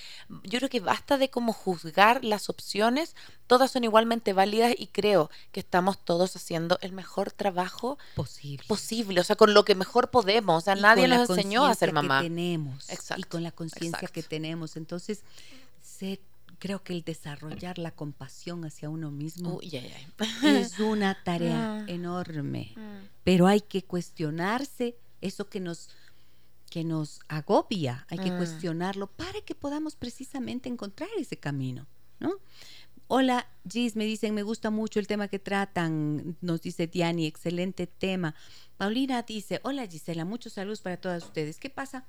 yo creo que basta de como juzgar las opciones, todas son igualmente válidas y creo que estamos todos haciendo el mejor trabajo Posible. posible, o sea, con lo que mejor podemos. O sea, y nadie nos enseñó a ser conciencia que mamá. tenemos y Exacto, con la conciencia que tenemos. Entonces, sé- creo que el desarrollar la compasión hacia uno mismo es una tarea Mm. enorme, Mm. pero hay que cuestionarse eso que nos que nos agobia, hay que Mm. cuestionarlo para que podamos precisamente encontrar ese camino, ¿no? Hola, Gis, me dicen, me gusta mucho el tema que tratan. Nos dice Diani, excelente tema. Paulina dice, hola Gisela, muchos saludos para todas ustedes. ¿Qué pasa?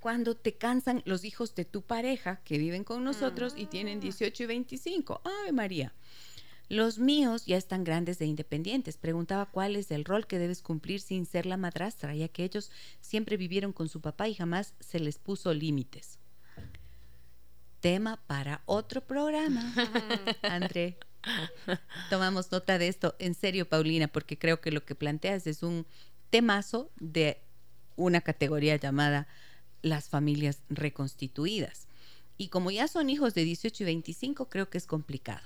Cuando te cansan los hijos de tu pareja que viven con nosotros y tienen 18 y 25. ¡Ay, María! Los míos ya están grandes e independientes. Preguntaba cuál es el rol que debes cumplir sin ser la madrastra, ya que ellos siempre vivieron con su papá y jamás se les puso límites. Tema para otro programa, André. Tomamos nota de esto en serio, Paulina, porque creo que lo que planteas es un temazo de una categoría llamada las familias reconstituidas. Y como ya son hijos de 18 y 25, creo que es complicado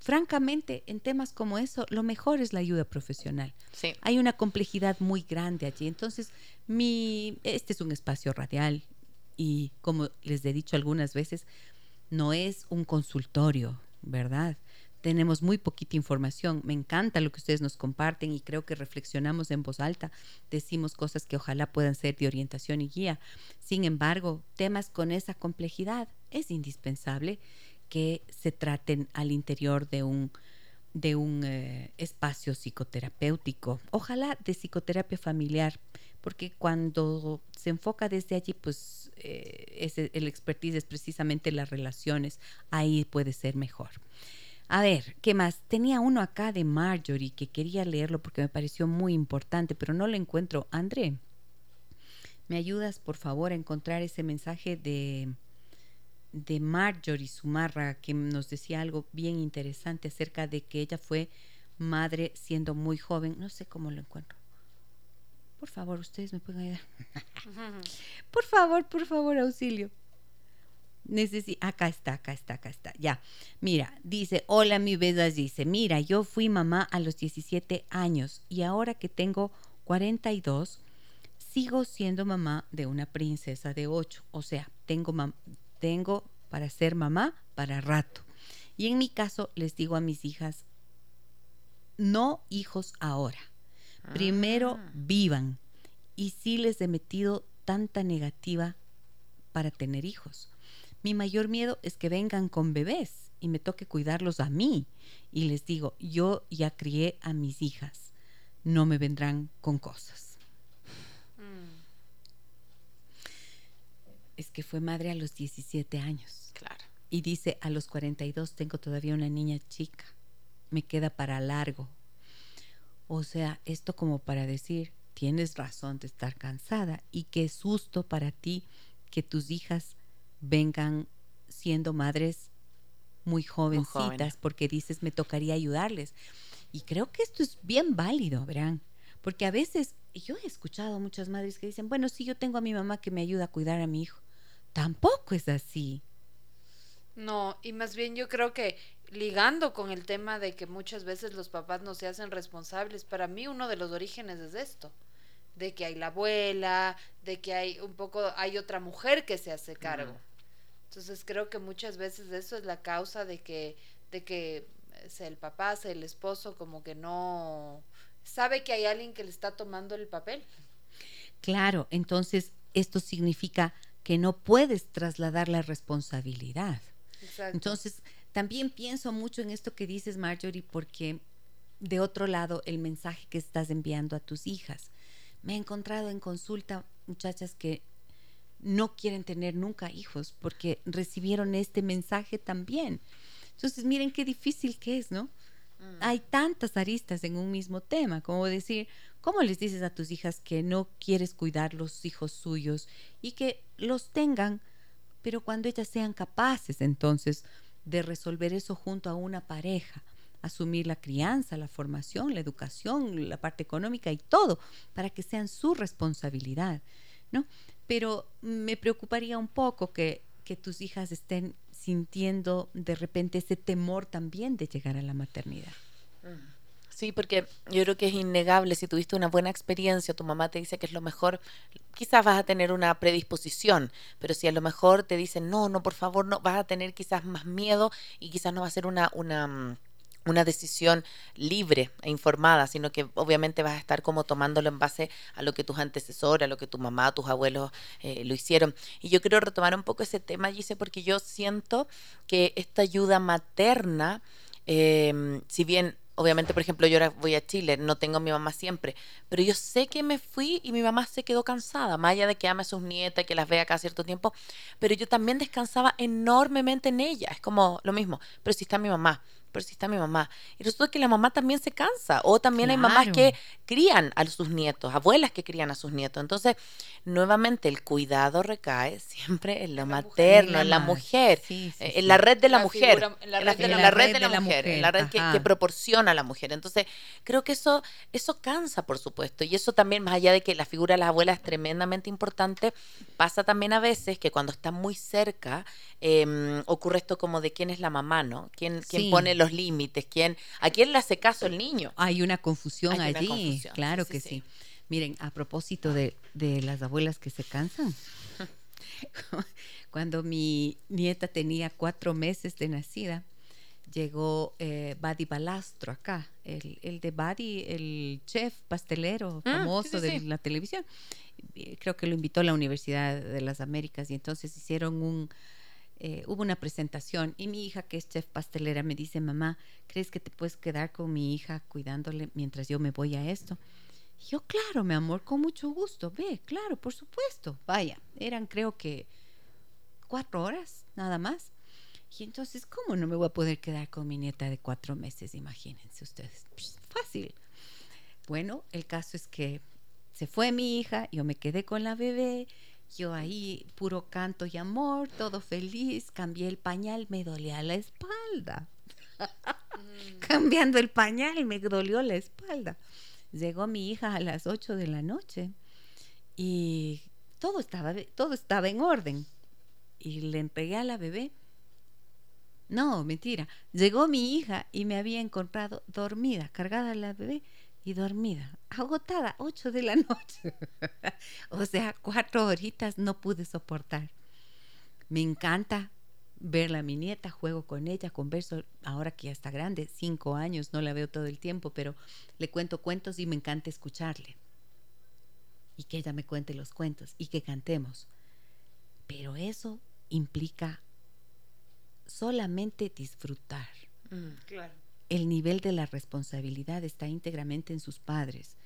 francamente, en temas como eso, lo mejor es la ayuda profesional. Sí. Hay una complejidad muy grande allí. Entonces, mi, este es un espacio radial y, como les he dicho algunas veces, no es un consultorio, ¿verdad? Tenemos muy poquita información. Me encanta lo que ustedes nos comparten y creo que reflexionamos en voz alta. Decimos cosas que ojalá puedan ser de orientación y guía. Sin embargo, temas con esa complejidad es indispensable que se traten al interior de un, de un eh, espacio psicoterapéutico, ojalá de psicoterapia familiar, porque cuando se enfoca desde allí, pues eh, el expertise es precisamente las relaciones, ahí puede ser mejor. A ver, ¿qué más? Tenía uno acá de Marjorie que quería leerlo porque me pareció muy importante, pero no lo encuentro. André, ¿me ayudas por favor a encontrar ese mensaje de, de Marjorie Sumarra, que nos decía algo bien interesante acerca de que ella fue madre siendo muy joven. No sé cómo lo encuentro. Por favor, ustedes me pueden ayudar. por favor, por favor, auxilio. Necesi acá está, acá está, acá está. Ya. Mira, dice, hola mi bella, dice, mira, yo fui mamá a los 17 años y ahora que tengo 42, sigo siendo mamá de una princesa de 8. O sea, tengo tengo para ser mamá para rato. Y en mi caso les digo a mis hijas, no hijos ahora. Primero ah. vivan. Y sí les he metido tanta negativa para tener hijos. Mi mayor miedo es que vengan con bebés y me toque cuidarlos a mí. Y les digo, yo ya crié a mis hijas, no me vendrán con cosas. es que fue madre a los 17 años. Claro. Y dice, a los 42 tengo todavía una niña chica, me queda para largo. O sea, esto como para decir, tienes razón de estar cansada y qué susto para ti que tus hijas vengan siendo madres muy jovencitas, porque dices, me tocaría ayudarles. Y creo que esto es bien válido, verán, porque a veces yo he escuchado a muchas madres que dicen, bueno, sí, yo tengo a mi mamá que me ayuda a cuidar a mi hijo. Tampoco es así. No, y más bien yo creo que ligando con el tema de que muchas veces los papás no se hacen responsables, para mí uno de los orígenes es esto, de que hay la abuela, de que hay un poco, hay otra mujer que se hace cargo. Entonces creo que muchas veces eso es la causa de que, de que sea el papá, sea el esposo, como que no sabe que hay alguien que le está tomando el papel. Claro, entonces esto significa que no puedes trasladar la responsabilidad. Entonces, también pienso mucho en esto que dices, Marjorie, porque de otro lado, el mensaje que estás enviando a tus hijas. Me he encontrado en consulta muchachas que no quieren tener nunca hijos porque recibieron este mensaje también. Entonces, miren qué difícil que es, ¿no? Mm. Hay tantas aristas en un mismo tema, como decir, ¿cómo les dices a tus hijas que no quieres cuidar los hijos suyos y que los tengan, pero cuando ellas sean capaces entonces de resolver eso junto a una pareja, asumir la crianza, la formación, la educación, la parte económica y todo, para que sean su responsabilidad, ¿no? Pero me preocuparía un poco que, que tus hijas estén sintiendo de repente ese temor también de llegar a la maternidad. Sí, porque yo creo que es innegable, si tuviste una buena experiencia, tu mamá te dice que es lo mejor, quizás vas a tener una predisposición, pero si a lo mejor te dicen, no, no, por favor, no, vas a tener quizás más miedo y quizás no va a ser una, una, una decisión libre e informada, sino que obviamente vas a estar como tomándolo en base a lo que tus antecesores, a lo que tu mamá, tus abuelos eh, lo hicieron. Y yo quiero retomar un poco ese tema, Gise, porque yo siento que esta ayuda materna, eh, si bien obviamente, por ejemplo, yo ahora voy a Chile, no tengo a mi mamá siempre, pero yo sé que me fui y mi mamá se quedó cansada, más allá de que ame a sus nietas, que las vea cada cierto tiempo, pero yo también descansaba enormemente en ella, es como lo mismo, pero si está mi mamá, pero si está mi mamá. Y resulta que la mamá también se cansa. O también hay mamás que crían a sus nietos, abuelas que crían a sus nietos. Entonces, nuevamente, el cuidado recae siempre en lo materno, en la mujer, en la red de la, mujer, en la red, de, la, mujer, en la red que, proporciona a la mujer. Entonces, creo que eso, eso cansa, por supuesto. Y eso también, más allá de que la figura de la abuela es tremendamente importante, pasa también a veces que cuando está muy cerca, em, ocurre esto como de quién es la mamá, ¿no? ¿Quién, quién pone los límites? ¿Quién, ¿A quién le hace caso el niño? Hay una confusión allí, claro que sí. Miren, a propósito de, las abuelas que se cansan, cuando mi nieta tenía cuatro meses de nacida, llegó eh, Buddy Balastro acá, el, de Buddy, el chef pastelero ah, famoso de la televisión. Creo que lo invitó a la Universidad de las Américas y entonces hicieron un, eh, hubo una presentación y mi hija, que es chef pastelera, me dice, mamá, ¿crees que te puedes quedar con mi hija cuidándole mientras yo me voy a esto? Y yo, claro, mi amor, con mucho gusto, ve, claro, por supuesto. Vaya, eran creo que cuatro horas, nada más. Y entonces, ¿cómo no me voy a poder quedar con mi nieta de cuatro meses? Imagínense ustedes. Fácil. Bueno, el caso es que se fue mi hija, yo me quedé con la bebé yo ahí, puro canto y amor, todo feliz, cambié el pañal, me dolía la espalda. Mm. Cambiando el pañal, me dolió la espalda. Llegó mi hija a las 8 de la noche y todo estaba, todo estaba en orden. Y le entregué a la bebé. No, mentira. Llegó mi hija y me había encontrado dormida, cargada la bebé y dormida, agotada, 8 de la noche. o sea, cuatro horitas no pude soportar. Me encanta verla a mi nieta, juego con ella, converso, ahora que ya está grande, cinco años, no la veo todo el tiempo, pero le cuento cuentos y me encanta escucharle. Y que ella me cuente los cuentos y que cantemos. Pero eso implica solamente disfrutar. Mm, claro el nivel de la responsabilidad está íntegramente en sus padres.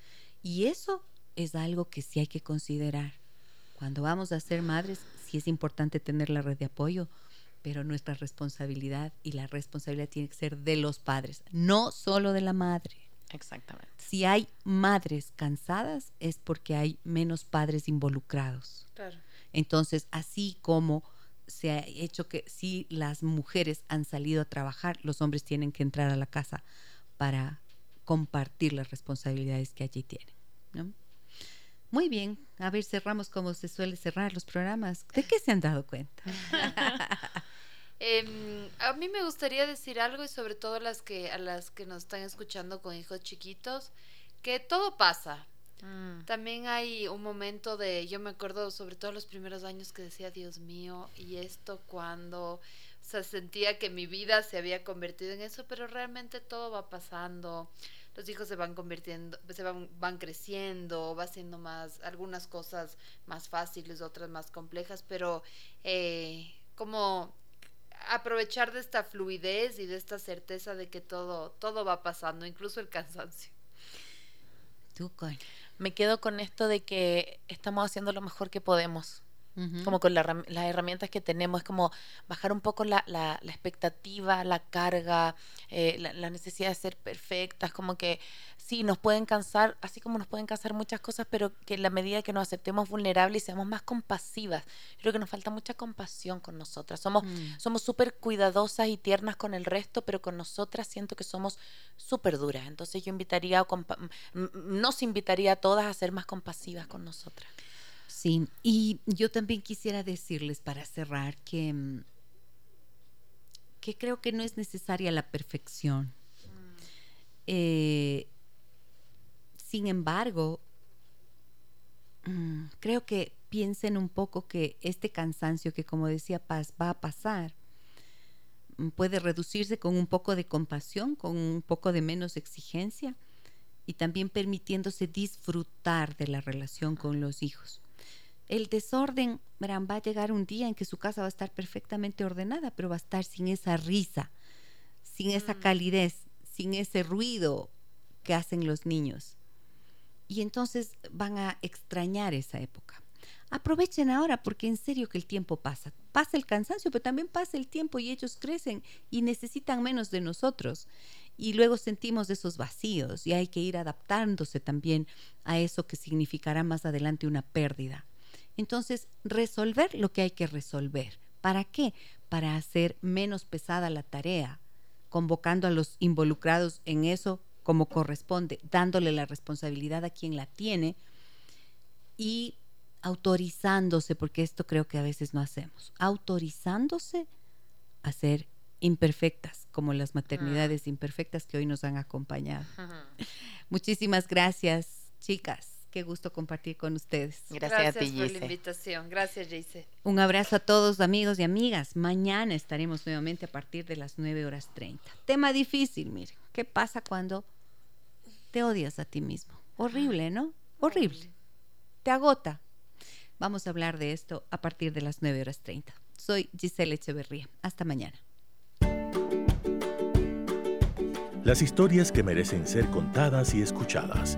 Y eso es algo que sí hay que considerar. Cuando vamos a ser madres, sí es importante tener la red de apoyo, pero nuestra responsabilidad y la responsabilidad tiene que ser de los padres, no solo de la madre. Exactamente. Si hay madres cansadas es porque hay menos padres involucrados. Claro. Entonces, así como se ha hecho que si las mujeres han salido a trabajar, los hombres tienen que entrar a la casa para compartir las responsabilidades que allí tienen. Muy bien, a ver, cerramos como se suele cerrar los programas. ¿De qué se han dado cuenta? Em, a mí me gustaría decir algo y sobre todo las que, a las que nos están escuchando con hijos chiquitos, que todo pasa, Mm. También hay un momento de, yo me acuerdo sobre todo los primeros años que decía, Dios mío, y esto cuando, o sentía que mi vida se había convertido en eso, pero realmente todo va pasando, los hijos se van convirtiendo, se van, van creciendo, va siendo más, algunas cosas más fáciles, otras más complejas, pero eh, como aprovechar de esta fluidez y de esta certeza de que todo, todo va pasando, incluso el cansancio. Tú, me quedo con esto de que estamos haciendo lo mejor que podemos como con las herramientas que tenemos, es como bajar un poco la, la, expectativa, la carga, eh, la, necesidad de ser perfectas, como que sí, nos pueden cansar, así como nos pueden cansar muchas cosas, pero que en la medida que nos aceptemos vulnerables y seamos más compasivas, creo que nos falta mucha compasión con nosotras. Somos mm. somos súper cuidadosas y tiernas con el resto, pero con nosotras siento que somos súper duras. Entonces yo invitaría, nos invitaría a todas a ser más compasivas con nosotras. Sí, y yo también quisiera decirles para cerrar que, mm, que creo que no es necesaria la perfección. Mm. Eh, sin embargo, mm, creo que piensen un poco que este cansancio que como decía Paz va a pasar, puede reducirse con un poco de compasión, con un poco de menos exigencia y también permitiéndose disfrutar de la relación con los hijos. El desorden, verán, va a llegar un día en que su casa va a estar perfectamente ordenada, pero va a estar sin esa risa, sin esa mm. calidez, sin ese ruido que hacen los niños. Y entonces van a extrañar esa época. Aprovechen ahora porque en serio que el tiempo pasa. Pasa el cansancio, pero también pasa el tiempo y ellos crecen y necesitan menos de nosotros. Y luego sentimos esos vacíos y hay que ir adaptándose también a eso que significará más adelante una pérdida. Entonces, resolver lo que hay que resolver. ¿Para qué? Para hacer menos pesada la tarea, convocando a los involucrados en eso como corresponde, dándole la responsabilidad a quien la tiene y autorizándose, porque esto creo que a veces no hacemos, autorizándose a ser imperfectas, como las maternidades imperfectas que hoy nos han acompañado. Muchísimas gracias, chicas. Qué gusto compartir con ustedes. Gracias, a ti, por la invitación. Gracias, Jace. Un abrazo a todos, amigos y amigas. Mañana estaremos nuevamente a partir de las 9 horas 30. Tema difícil, miren. ¿Qué pasa cuando te odias a ti mismo? Horrible, ¿no? Horrible. Te agota. Vamos a hablar de esto a partir de las 9 horas 30. Soy Giselle Echeverría. Hasta mañana. Las historias que merecen ser contadas y escuchadas.